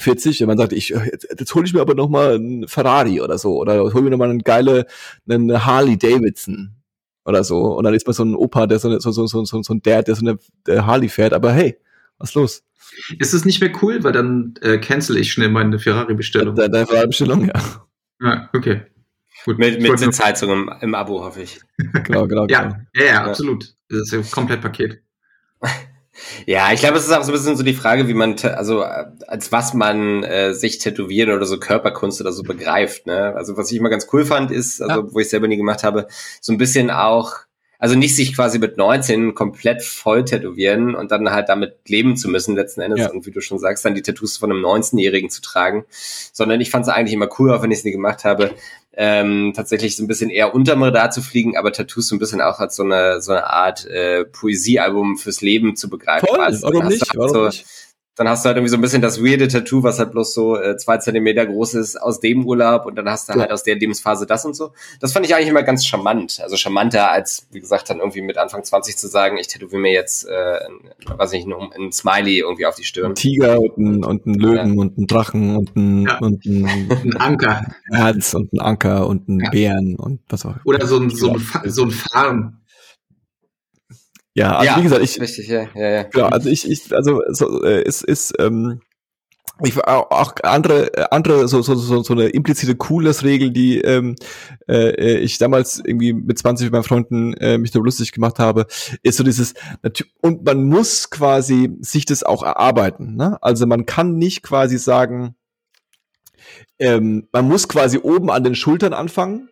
40, wenn man sagt, ich, jetzt, jetzt hole ich mir aber noch mal einen Ferrari oder so, oder hol mir noch mal eine geile, eine Harley Davidson oder so, und dann ist man so ein Opa, der so, eine, so, so, so, so, so ein Dad, der so eine Harley fährt, aber hey, was los? Ist es nicht mehr cool, weil dann äh, cancel ich schnell meine Ferrari-Bestellung. Deine, deine Ferrari-Bestellung, ja. Ja, okay. Gut. Mit, mit Sitzheizung im, im Abo, hoffe ich. genau, genau. Ja, genau. ja, ja, absolut. Das ist ein Komplettpaket. Ja, ich glaube, es ist auch so ein bisschen so die Frage, wie man, also als was man äh, sich tätowieren oder so Körperkunst oder so begreift. Ne? Also was ich immer ganz cool fand, ist, also ja. wo ich selber nie gemacht habe, so ein bisschen auch also nicht sich quasi mit 19 komplett voll tätowieren und dann halt damit leben zu müssen letzten Endes ja. und wie du schon sagst, dann die Tattoos von einem 19-Jährigen zu tragen, sondern ich fand es eigentlich immer cool, auch wenn ich es nie gemacht habe, ähm, tatsächlich so ein bisschen eher unterm Radar zu fliegen, aber Tattoos so ein bisschen auch als so eine so eine Art äh, Poesiealbum fürs Leben zu begreifen. Voll, also, warum nicht? Halt warum so, nicht? Dann hast du halt irgendwie so ein bisschen das weirde Tattoo, was halt bloß so äh, zwei Zentimeter groß ist aus dem Urlaub und dann hast du ja. halt aus der Lebensphase das und so. Das fand ich eigentlich immer ganz charmant. Also charmanter als, wie gesagt, dann irgendwie mit Anfang 20 zu sagen, ich tätowiere mir jetzt, äh, weiß nicht, ein, ein Smiley irgendwie auf die Stirn. Ein Tiger und ein, und ein Löwen ja. und ein Drachen und ein, ja. und ein, ein Anker. Herz und ein Anker und ein Bären und was auch immer. Oder so ein, so ein, so ein Farm. Ja, also ja, wie gesagt, ich richtig, ja, ja, ja. Genau, also ich, ich, also so, äh, ist, ist, ähm, ich auch andere andere so so so, so eine implizite Coolness-Regel, die ähm, äh, ich damals irgendwie mit 20 mit meinen Freunden äh, mich darüber lustig gemacht habe, ist so dieses und man muss quasi sich das auch erarbeiten. Ne? Also man kann nicht quasi sagen, ähm, man muss quasi oben an den Schultern anfangen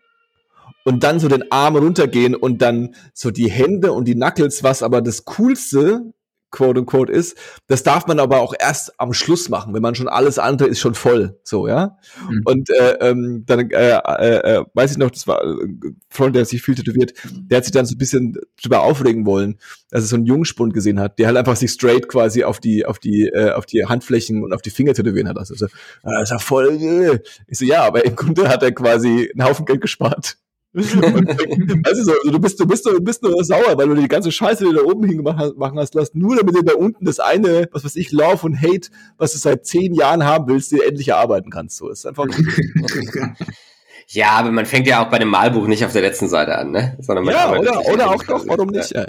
und dann so den Arm runtergehen und dann so die Hände und die Knuckles, was aber das Coolste quote unquote ist. Das darf man aber auch erst am Schluss machen, wenn man schon alles andere ist schon voll, so ja. Mhm. Und äh, ähm, dann äh, äh, äh, weiß ich noch, das war ein Freund, der sich viel tätowiert, der hat sich dann so ein bisschen drüber aufregen wollen, dass er so einen Jungspund gesehen hat, der halt einfach sich straight quasi auf die auf die äh, auf die Handflächen und auf die Finger tätowieren hat. Also so, ah, das ist ja voll. Äh. Ich so ja, aber im Grunde hat er quasi einen Haufen Geld gespart. weißt du, so, also du bist, du bist, du bist nur sauer, weil du die ganze Scheiße, die du da oben hingemacht machen hast, lassen, nur damit du da unten das eine, was weiß ich, Love und Hate, was du seit zehn Jahren haben willst, dir endlich erarbeiten kannst. So ist einfach. ja, aber man fängt ja auch bei dem Malbuch nicht auf der letzten Seite an, ne? Sondern man ja, oder, oder auch doch, warum nicht? Ja,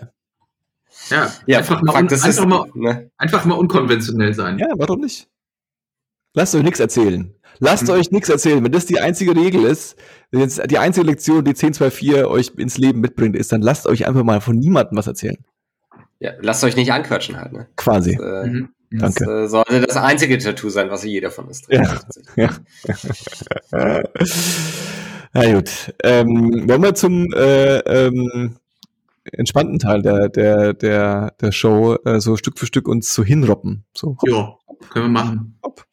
ja, ja einfach, mal, einfach, mal, ne? einfach mal unkonventionell sein. Ja, warum nicht? Lasst euch nichts erzählen. Lasst mhm. euch nichts erzählen. Wenn das die einzige Regel ist, wenn jetzt die einzige Lektion, die 1024 euch ins Leben mitbringt, ist, dann lasst euch einfach mal von niemandem was erzählen. Ja, lasst euch nicht anquatschen halt, ne? Quasi. Das, äh, mhm. Danke. Das äh, sollte das einzige Tattoo sein, was jeder von uns trägt. Ja. ja. Na gut. Ähm, wollen wir zum äh, ähm, entspannten Teil der, der, der, der Show äh, so Stück für Stück uns so hinroppen. So, ja, können wir machen. Hopp.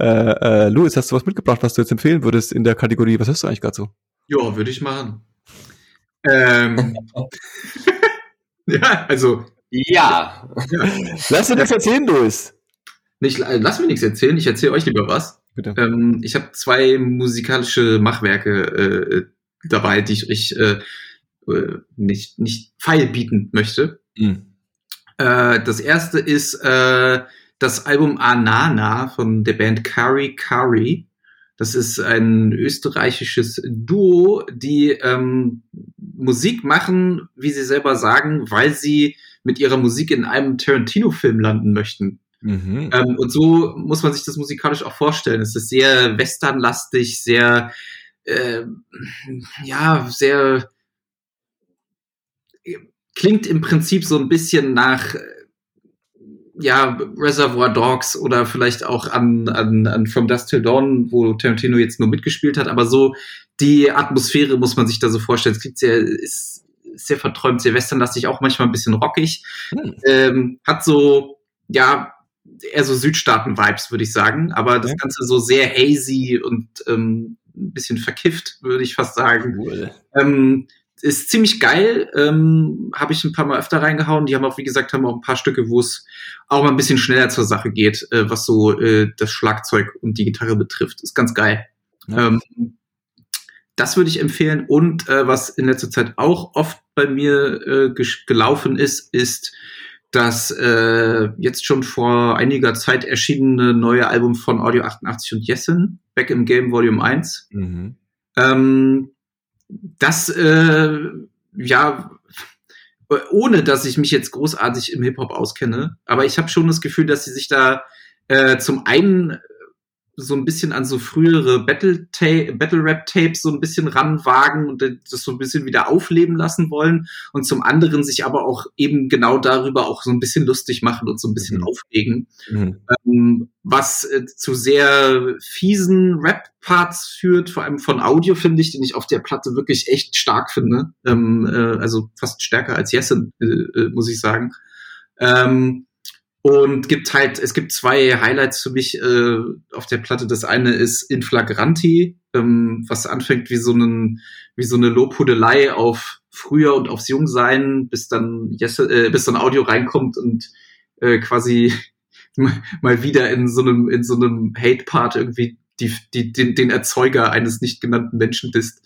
Äh, äh, Louis, hast du was mitgebracht, was du jetzt empfehlen würdest in der Kategorie? Was hast du eigentlich gerade so? Ja, würde ich machen. Ähm, ja, also. Ja. Lass dir nichts erzählen, Louis. Nicht, lass mir nichts erzählen, ich erzähle euch lieber was. Bitte. Ähm, ich habe zwei musikalische Machwerke äh, dabei, die ich, ich äh, äh, nicht, nicht feil bieten möchte. Mhm. Äh, das erste ist äh, das Album Anana von der Band Kari Kari. Das ist ein österreichisches Duo, die ähm, Musik machen, wie sie selber sagen, weil sie mit ihrer Musik in einem Tarantino-Film landen möchten. Mhm. Ähm, und so muss man sich das musikalisch auch vorstellen. Es ist sehr westernlastig, sehr, äh, ja, sehr klingt im Prinzip so ein bisschen nach ja, Reservoir Dogs oder vielleicht auch an, an, an From Dust Till Dawn, wo Tarantino jetzt nur mitgespielt hat, aber so die Atmosphäre muss man sich da so vorstellen. Es klingt sehr, ist sehr verträumt, sehr westernlastig, auch manchmal ein bisschen rockig. Hm. Ähm, hat so, ja, eher so Südstaaten-Vibes, würde ich sagen, aber das Ganze so sehr hazy und ähm, ein bisschen verkifft, würde ich fast sagen. Cool. Ähm, ist ziemlich geil, ähm, habe ich ein paar Mal öfter reingehauen. Die haben auch, wie gesagt, haben auch ein paar Stücke, wo es auch mal ein bisschen schneller zur Sache geht, äh, was so äh, das Schlagzeug und die Gitarre betrifft. Ist ganz geil. Ja. Ähm, das würde ich empfehlen. Und äh, was in letzter Zeit auch oft bei mir äh, gelaufen ist, ist das äh, jetzt schon vor einiger Zeit erschienene neue Album von Audio 88 und Jessen, Back im Game Volume 1. Mhm. Ähm, das, äh, ja, ohne dass ich mich jetzt großartig im Hip-Hop auskenne, aber ich habe schon das Gefühl, dass sie sich da äh, zum einen so ein bisschen an so frühere Battle, Battle Rap Tapes so ein bisschen ranwagen und das so ein bisschen wieder aufleben lassen wollen und zum anderen sich aber auch eben genau darüber auch so ein bisschen lustig machen und so ein bisschen mhm. aufregen, mhm. Ähm, was äh, zu sehr fiesen Rap Parts führt, vor allem von Audio finde ich, den ich auf der Platte wirklich echt stark finde, ähm, äh, also fast stärker als Jessen, äh, äh, muss ich sagen. Ähm, und gibt halt, es gibt zwei Highlights für mich äh, auf der Platte. Das eine ist In Flagranti, ähm, was anfängt wie so, einen, wie so eine Lobhudelei auf früher und aufs Jungsein, bis dann, yes, äh, bis dann Audio reinkommt und äh, quasi mal wieder in so einem, in so einem Hate-Part irgendwie die, die, den, den Erzeuger eines nicht genannten Menschen bist.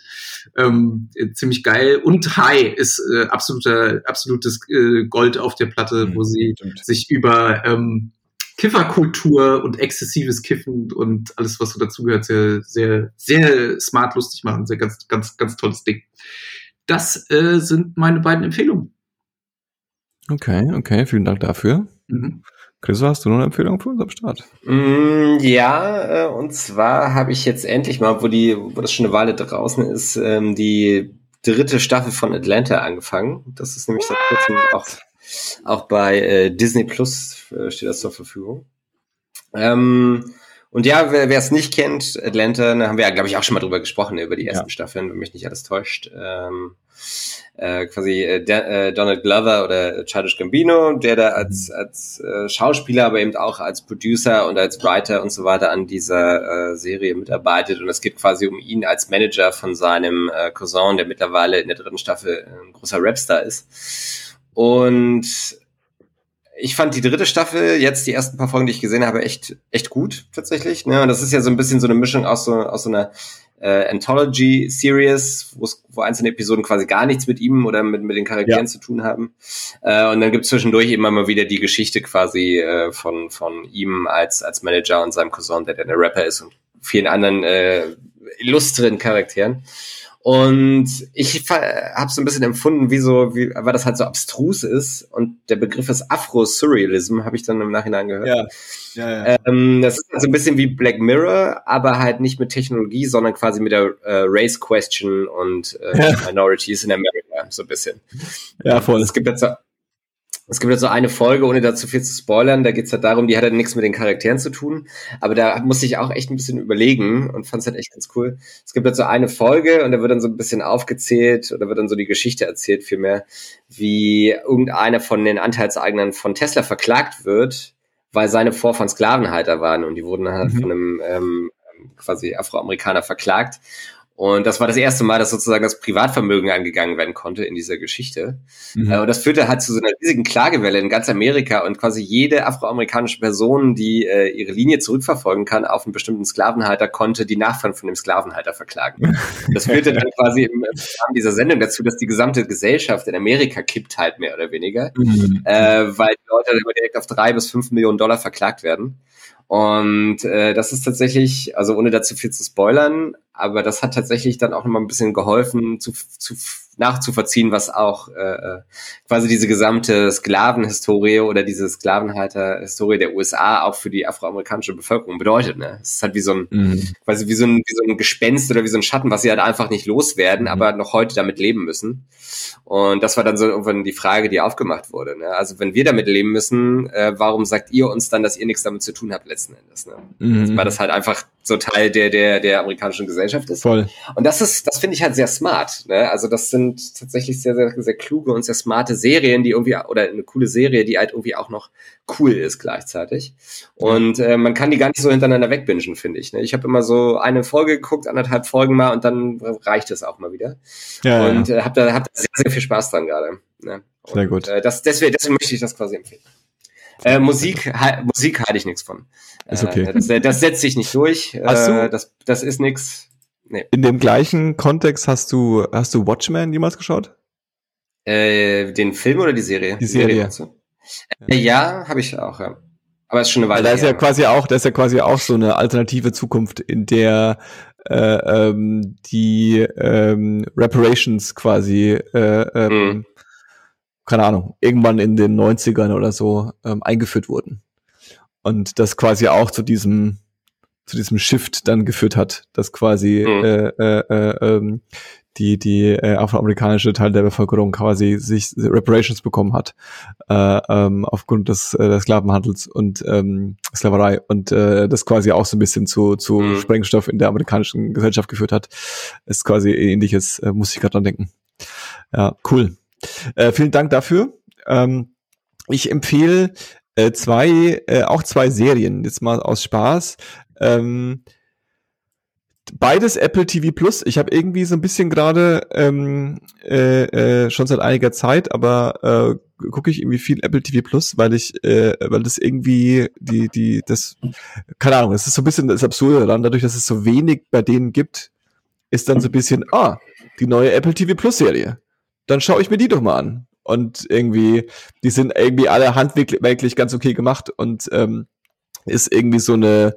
Ähm, ziemlich geil. Und High ist äh, absoluter, absolutes äh, Gold auf der Platte, mhm, wo sie stimmt. sich über ähm, Kifferkultur und exzessives Kiffen und alles, was so dazugehört, sehr, sehr, sehr smart lustig machen. Sehr ganz, ganz, ganz tolles Ding. Das äh, sind meine beiden Empfehlungen. Okay, okay, vielen Dank dafür. Mhm. Chris, hast du noch eine Empfehlung für uns am Start? Mm, ja, äh, und zwar habe ich jetzt endlich mal, wo die, wo das schon eine Weile draußen ist, ähm, die dritte Staffel von Atlanta angefangen. Das ist nämlich seit kurzem auch, auch bei äh, Disney Plus äh, steht das zur Verfügung. Ähm, und ja, wer es nicht kennt, Atlanta, da haben wir ja, glaube ich, auch schon mal drüber gesprochen, über die ersten ja. Staffeln, wenn mich nicht alles täuscht. Ähm, äh, quasi äh, äh, Donald Glover oder Childish Gambino, der da als, mhm. als äh, Schauspieler, aber eben auch als Producer und als Writer und so weiter an dieser äh, Serie mitarbeitet. Und es geht quasi um ihn als Manager von seinem äh, Cousin, der mittlerweile in der dritten Staffel ein großer Rapstar ist. Und ich fand die dritte Staffel, jetzt die ersten paar Folgen, die ich gesehen habe, echt, echt gut tatsächlich. Ne? Und das ist ja so ein bisschen so eine Mischung aus so, aus so einer äh, Anthology-Series, wo einzelne Episoden quasi gar nichts mit ihm oder mit, mit den Charakteren ja. zu tun haben. Äh, und dann gibt es zwischendurch immer mal wieder die Geschichte quasi äh, von, von ihm als, als Manager und seinem Cousin, der der Rapper ist und vielen anderen äh, illustren Charakteren. Und ich habe so ein bisschen empfunden, wie so, wie, weil das halt so abstrus ist und der Begriff ist Afro-Surrealism, habe ich dann im Nachhinein gehört. Ja. Ja, ja. Ähm, das ist halt so ein bisschen wie Black Mirror, aber halt nicht mit Technologie, sondern quasi mit der äh, Race Question und äh, ja. Minorities in America, so ein bisschen. Ja, voll. Es gibt jetzt so, es gibt jetzt so eine Folge, ohne dazu viel zu spoilern, da geht's halt darum, die hat halt nichts mit den Charakteren zu tun, aber da musste ich auch echt ein bisschen überlegen und fand es halt echt ganz cool. Es gibt jetzt so eine Folge und da wird dann so ein bisschen aufgezählt oder wird dann so die Geschichte erzählt vielmehr, wie irgendeiner von den Anteilseignern von Tesla verklagt wird, weil seine Vorfahren Sklavenhalter waren und die wurden halt mhm. von einem ähm, quasi Afroamerikaner verklagt und das war das erste Mal, dass sozusagen das Privatvermögen angegangen werden konnte in dieser Geschichte. Mhm. Äh, und das führte halt zu so einer riesigen Klagewelle in ganz Amerika und quasi jede afroamerikanische Person, die äh, ihre Linie zurückverfolgen kann auf einen bestimmten Sklavenhalter, konnte die Nachfahren von dem Sklavenhalter verklagen. Das führte dann quasi im Rahmen dieser Sendung dazu, dass die gesamte Gesellschaft in Amerika kippt halt mehr oder weniger, mhm. äh, weil die Leute immer direkt auf drei bis fünf Millionen Dollar verklagt werden. Und äh, das ist tatsächlich, also ohne dazu viel zu spoilern, aber das hat tatsächlich dann auch nochmal ein bisschen geholfen, zu, zu nachzuvollziehen, was auch äh, äh, quasi diese gesamte Sklavenhistorie oder diese Sklavenhalterhistorie der USA auch für die afroamerikanische Bevölkerung bedeutet. Ne? Es ist halt wie so ein, mhm. quasi wie so ein, wie so ein Gespenst oder wie so ein Schatten, was sie halt einfach nicht loswerden, mhm. aber noch heute damit leben müssen. Und das war dann so irgendwann die Frage, die aufgemacht wurde. Ne? Also wenn wir damit leben müssen, äh, warum sagt ihr uns dann, dass ihr nichts damit zu tun habt letzten Endes? Ne? Mhm. Weil das halt einfach so Teil der, der, der amerikanischen Gesellschaft ist. Voll. Und das ist, das finde ich halt sehr smart. Ne? Also das sind tatsächlich sehr, sehr, sehr kluge und sehr smarte Serien, die irgendwie, oder eine coole Serie, die halt irgendwie auch noch cool ist gleichzeitig. Und äh, man kann die gar nicht so hintereinander wegbingen, finde ich. Ne? Ich habe immer so eine Folge geguckt, anderthalb Folgen mal und dann reicht es auch mal wieder. Ja, und ja. Äh, habe da, hab da sehr, sehr viel Spaß dran gerade. Ne? Sehr gut. Äh, das, deswegen, deswegen möchte ich das quasi empfehlen. Äh, Musik, ha, Musik halte ich nichts von. Ist okay. Äh, das, das, setzt sich nicht durch. Hast du? Äh, das, das ist nix. Nee. In dem gleichen Kontext hast du, hast du Watchmen jemals geschaut? Äh, den Film oder die Serie? Die Serie. Die Serie äh, ja, habe ich auch, ja. Aber ist schon eine Weile. Da ist ja quasi auch, da ist ja quasi auch so eine alternative Zukunft, in der äh, ähm, die ähm, Reparations quasi äh, ähm, mhm keine Ahnung, irgendwann in den 90ern oder so ähm, eingeführt wurden. Und das quasi auch zu diesem zu diesem Shift dann geführt hat, dass quasi mhm. äh, äh, äh, ähm, die die äh, afroamerikanische Teil der Bevölkerung quasi sich Reparations bekommen hat äh, ähm, aufgrund des, äh, des Sklavenhandels und ähm, Sklaverei und äh, das quasi auch so ein bisschen zu zu mhm. Sprengstoff in der amerikanischen Gesellschaft geführt hat, ist quasi ähnliches, äh, muss ich gerade dran denken. Ja, cool. Äh, vielen Dank dafür. Ähm, ich empfehle äh, zwei, äh, auch zwei Serien, jetzt mal aus Spaß. Ähm, beides Apple TV Plus. Ich habe irgendwie so ein bisschen gerade ähm, äh, äh, schon seit einiger Zeit, aber äh, gucke ich irgendwie viel Apple TV Plus, weil ich, äh, weil das irgendwie die die das keine Ahnung, das ist so ein bisschen das Absurde dann, dadurch, dass es so wenig bei denen gibt, ist dann so ein bisschen ah die neue Apple TV Plus Serie dann schaue ich mir die doch mal an. Und irgendwie, die sind irgendwie alle handwerklich ganz okay gemacht und ähm, ist irgendwie so eine,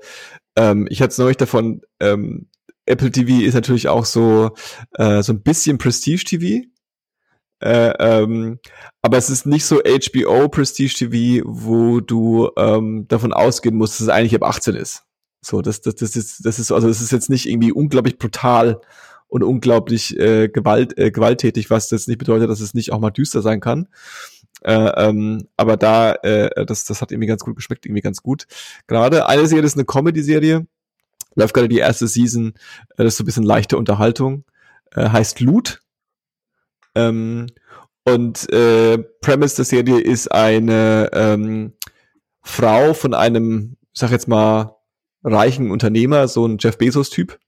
ähm, ich hatte es neulich davon, ähm, Apple TV ist natürlich auch so, äh, so ein bisschen Prestige TV. Äh, ähm, aber es ist nicht so HBO Prestige TV, wo du ähm, davon ausgehen musst, dass es eigentlich ab 18 ist. So, das, das, das ist, das ist, also das ist jetzt nicht irgendwie unglaublich brutal und unglaublich äh, Gewalt, äh, gewalttätig, was das nicht bedeutet, dass es nicht auch mal düster sein kann. Äh, ähm, aber da, äh, das, das hat irgendwie ganz gut geschmeckt, irgendwie ganz gut. Gerade eine Serie ist eine Comedy-Serie. Läuft gerade die erste Season, äh, das ist so ein bisschen leichte Unterhaltung. Äh, heißt Loot. Ähm, und äh, Premise der Serie ist eine ähm, Frau von einem, sag jetzt mal, reichen Unternehmer, so ein Jeff Bezos-Typ,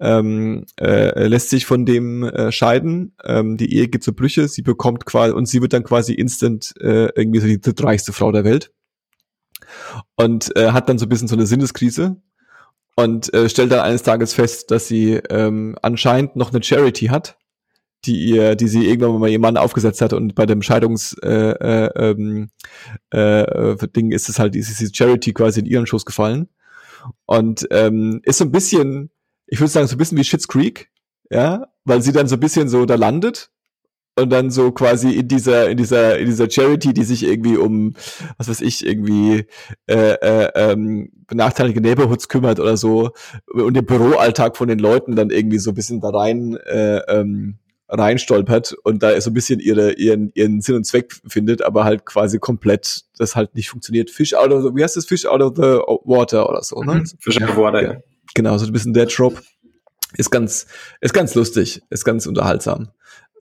ähm, äh, lässt sich von dem äh, scheiden. Ähm, die Ehe geht zu Brüche, sie bekommt quasi und sie wird dann quasi instant äh, irgendwie so die drittreichste Frau der Welt. Und äh, hat dann so ein bisschen so eine Sinneskrise und äh, stellt dann eines Tages fest, dass sie ähm, anscheinend noch eine Charity hat, die ihr, die sie irgendwann mal ihr Mann aufgesetzt hat. Und bei dem Scheidungs äh, äh, ähm, äh, Ding ist es halt ist diese Charity quasi in ihren Schoß gefallen. Und ähm, ist so ein bisschen ich würde sagen, so ein bisschen wie Shits Creek, ja, weil sie dann so ein bisschen so da landet und dann so quasi in dieser in dieser in dieser Charity, die sich irgendwie um was weiß ich irgendwie äh, äh, ähm, benachteiligte Neighborhoods kümmert oder so und den Büroalltag von den Leuten dann irgendwie so ein bisschen da rein äh, ähm, reinstolpert und da so ein bisschen ihre ihren ihren Sinn und Zweck findet, aber halt quasi komplett das halt nicht funktioniert. Fish out of the, wie heißt das Fish out of the water oder so, ne? Mhm. Fish out of water, ja. Genau, so ein bisschen der Trope. Ist ganz, ist ganz lustig, ist ganz unterhaltsam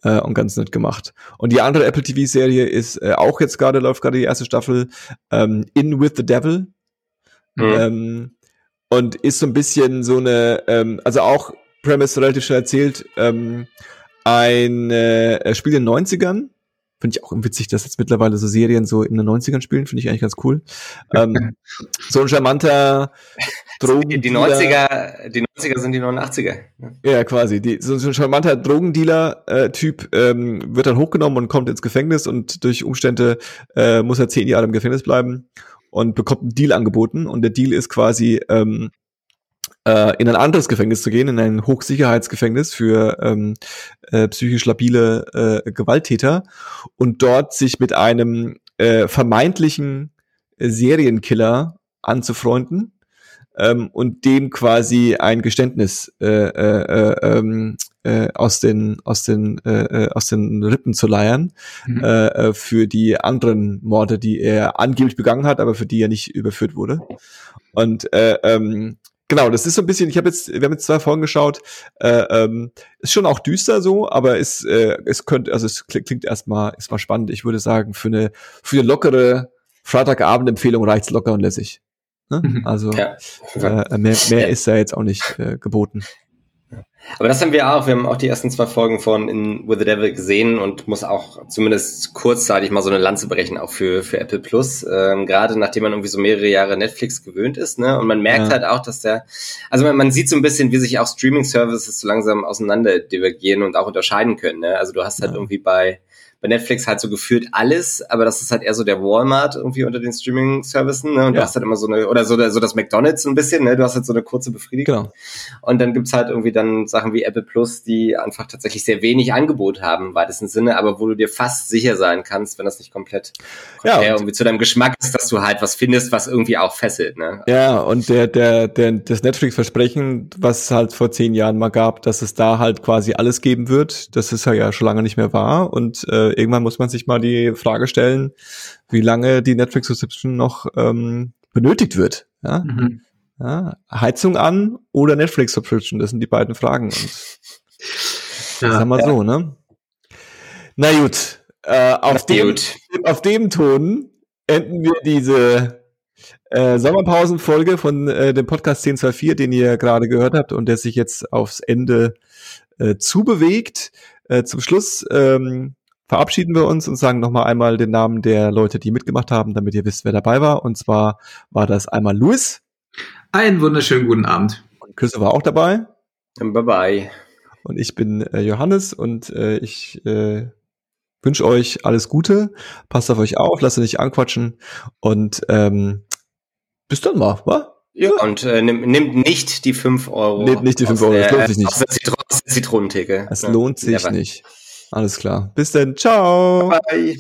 äh, und ganz nett gemacht. Und die andere Apple TV-Serie ist äh, auch jetzt gerade, läuft gerade die erste Staffel, ähm, In with the Devil. Mhm. Ähm, und ist so ein bisschen so eine, ähm, also auch Premise relativ schnell erzählt, ähm, ein äh, Spiel in den 90ern. Finde ich auch witzig, dass jetzt mittlerweile so Serien so in den 90ern spielen, finde ich eigentlich ganz cool. Ähm, so ein charmanter Drogen. Die, die 90er, die 90er sind die 89er. Ne? Ja, quasi. Die, so, so ein charmanter Drogendealer-Typ ähm, wird dann hochgenommen und kommt ins Gefängnis und durch Umstände äh, muss er zehn Jahre im Gefängnis bleiben und bekommt einen Deal angeboten. Und der Deal ist quasi, ähm, äh, in ein anderes Gefängnis zu gehen, in ein Hochsicherheitsgefängnis für ähm, äh, psychisch labile äh, Gewalttäter und dort sich mit einem äh, vermeintlichen Serienkiller anzufreunden ähm, und dem quasi ein Geständnis äh, äh, äh, ähm, äh, aus den aus den äh, äh, aus den Rippen zu leiern mhm. äh, äh, für die anderen Morde, die er angeblich begangen hat, aber für die er nicht überführt wurde. Und äh, ähm, genau, das ist so ein bisschen. Ich habe jetzt, wir haben jetzt zwei Folgen geschaut. Äh, ähm, ist schon auch düster so, aber es äh, es könnte, also es klingt erstmal erstmal spannend. Ich würde sagen, für eine für eine lockere Freitagabend-Empfehlung reicht's locker und lässig. Ne? Mhm. Also ja. äh, mehr, mehr ja. ist da jetzt auch nicht äh, geboten. Aber das haben wir auch. Wir haben auch die ersten zwei Folgen von In With the Devil gesehen und muss auch zumindest kurzzeitig mal so eine Lanze brechen, auch für, für Apple Plus. Ähm, Gerade nachdem man irgendwie so mehrere Jahre Netflix gewöhnt ist, ne? Und man merkt ja. halt auch, dass der, also man, man sieht so ein bisschen, wie sich auch Streaming-Services so langsam auseinander divergieren und auch unterscheiden können. Ne? Also du hast halt ja. irgendwie bei bei Netflix halt so gefühlt alles, aber das ist halt eher so der Walmart irgendwie unter den Streaming-Services, ne? Und ja. du hast halt immer so eine, oder so, so das McDonalds ein bisschen, ne? Du hast halt so eine kurze Befriedigung. Genau. Und dann gibt's halt irgendwie dann Sachen wie Apple Plus, die einfach tatsächlich sehr wenig Angebot haben, im weitesten Sinne, aber wo du dir fast sicher sein kannst, wenn das nicht komplett ja, irgendwie zu deinem Geschmack ist, dass du halt was findest, was irgendwie auch fesselt, ne? Ja, und der, der, der, das Netflix-Versprechen, was halt vor zehn Jahren mal gab, dass es da halt quasi alles geben wird, das ist ja schon lange nicht mehr wahr und äh, irgendwann muss man sich mal die Frage stellen, wie lange die Netflix Subscription noch ähm, benötigt wird. Ja? Mhm. ja? Heizung an oder Netflix Subscription, das sind die beiden Fragen. Und ja, sagen wir ja. so, ne? Na gut, äh, auf, dem, gut. auf dem Ton enden wir diese äh, Sommerpausenfolge von äh, dem Podcast 1024, den ihr gerade gehört habt und der sich jetzt aufs Ende äh, zubewegt. Äh, zum Schluss ähm, verabschieden wir uns und sagen nochmal einmal den Namen der Leute, die mitgemacht haben, damit ihr wisst, wer dabei war. Und zwar war das einmal Louis. Einen wunderschönen guten Abend. Und Chris war auch dabei. Bye bye. Und ich bin äh, Johannes und äh, ich äh, wünsche euch alles Gute. Passt auf euch auf, lasst euch nicht anquatschen und ähm, bis dann mal, wa? Ja, und äh, nimmt nimm nicht die 5 Euro. Nehmt nicht die 5 Euro, das lohnt sich nicht. Aus der Zitronentheke. Das lohnt sich nicht. Alles klar. Bis dann. Ciao. Bye.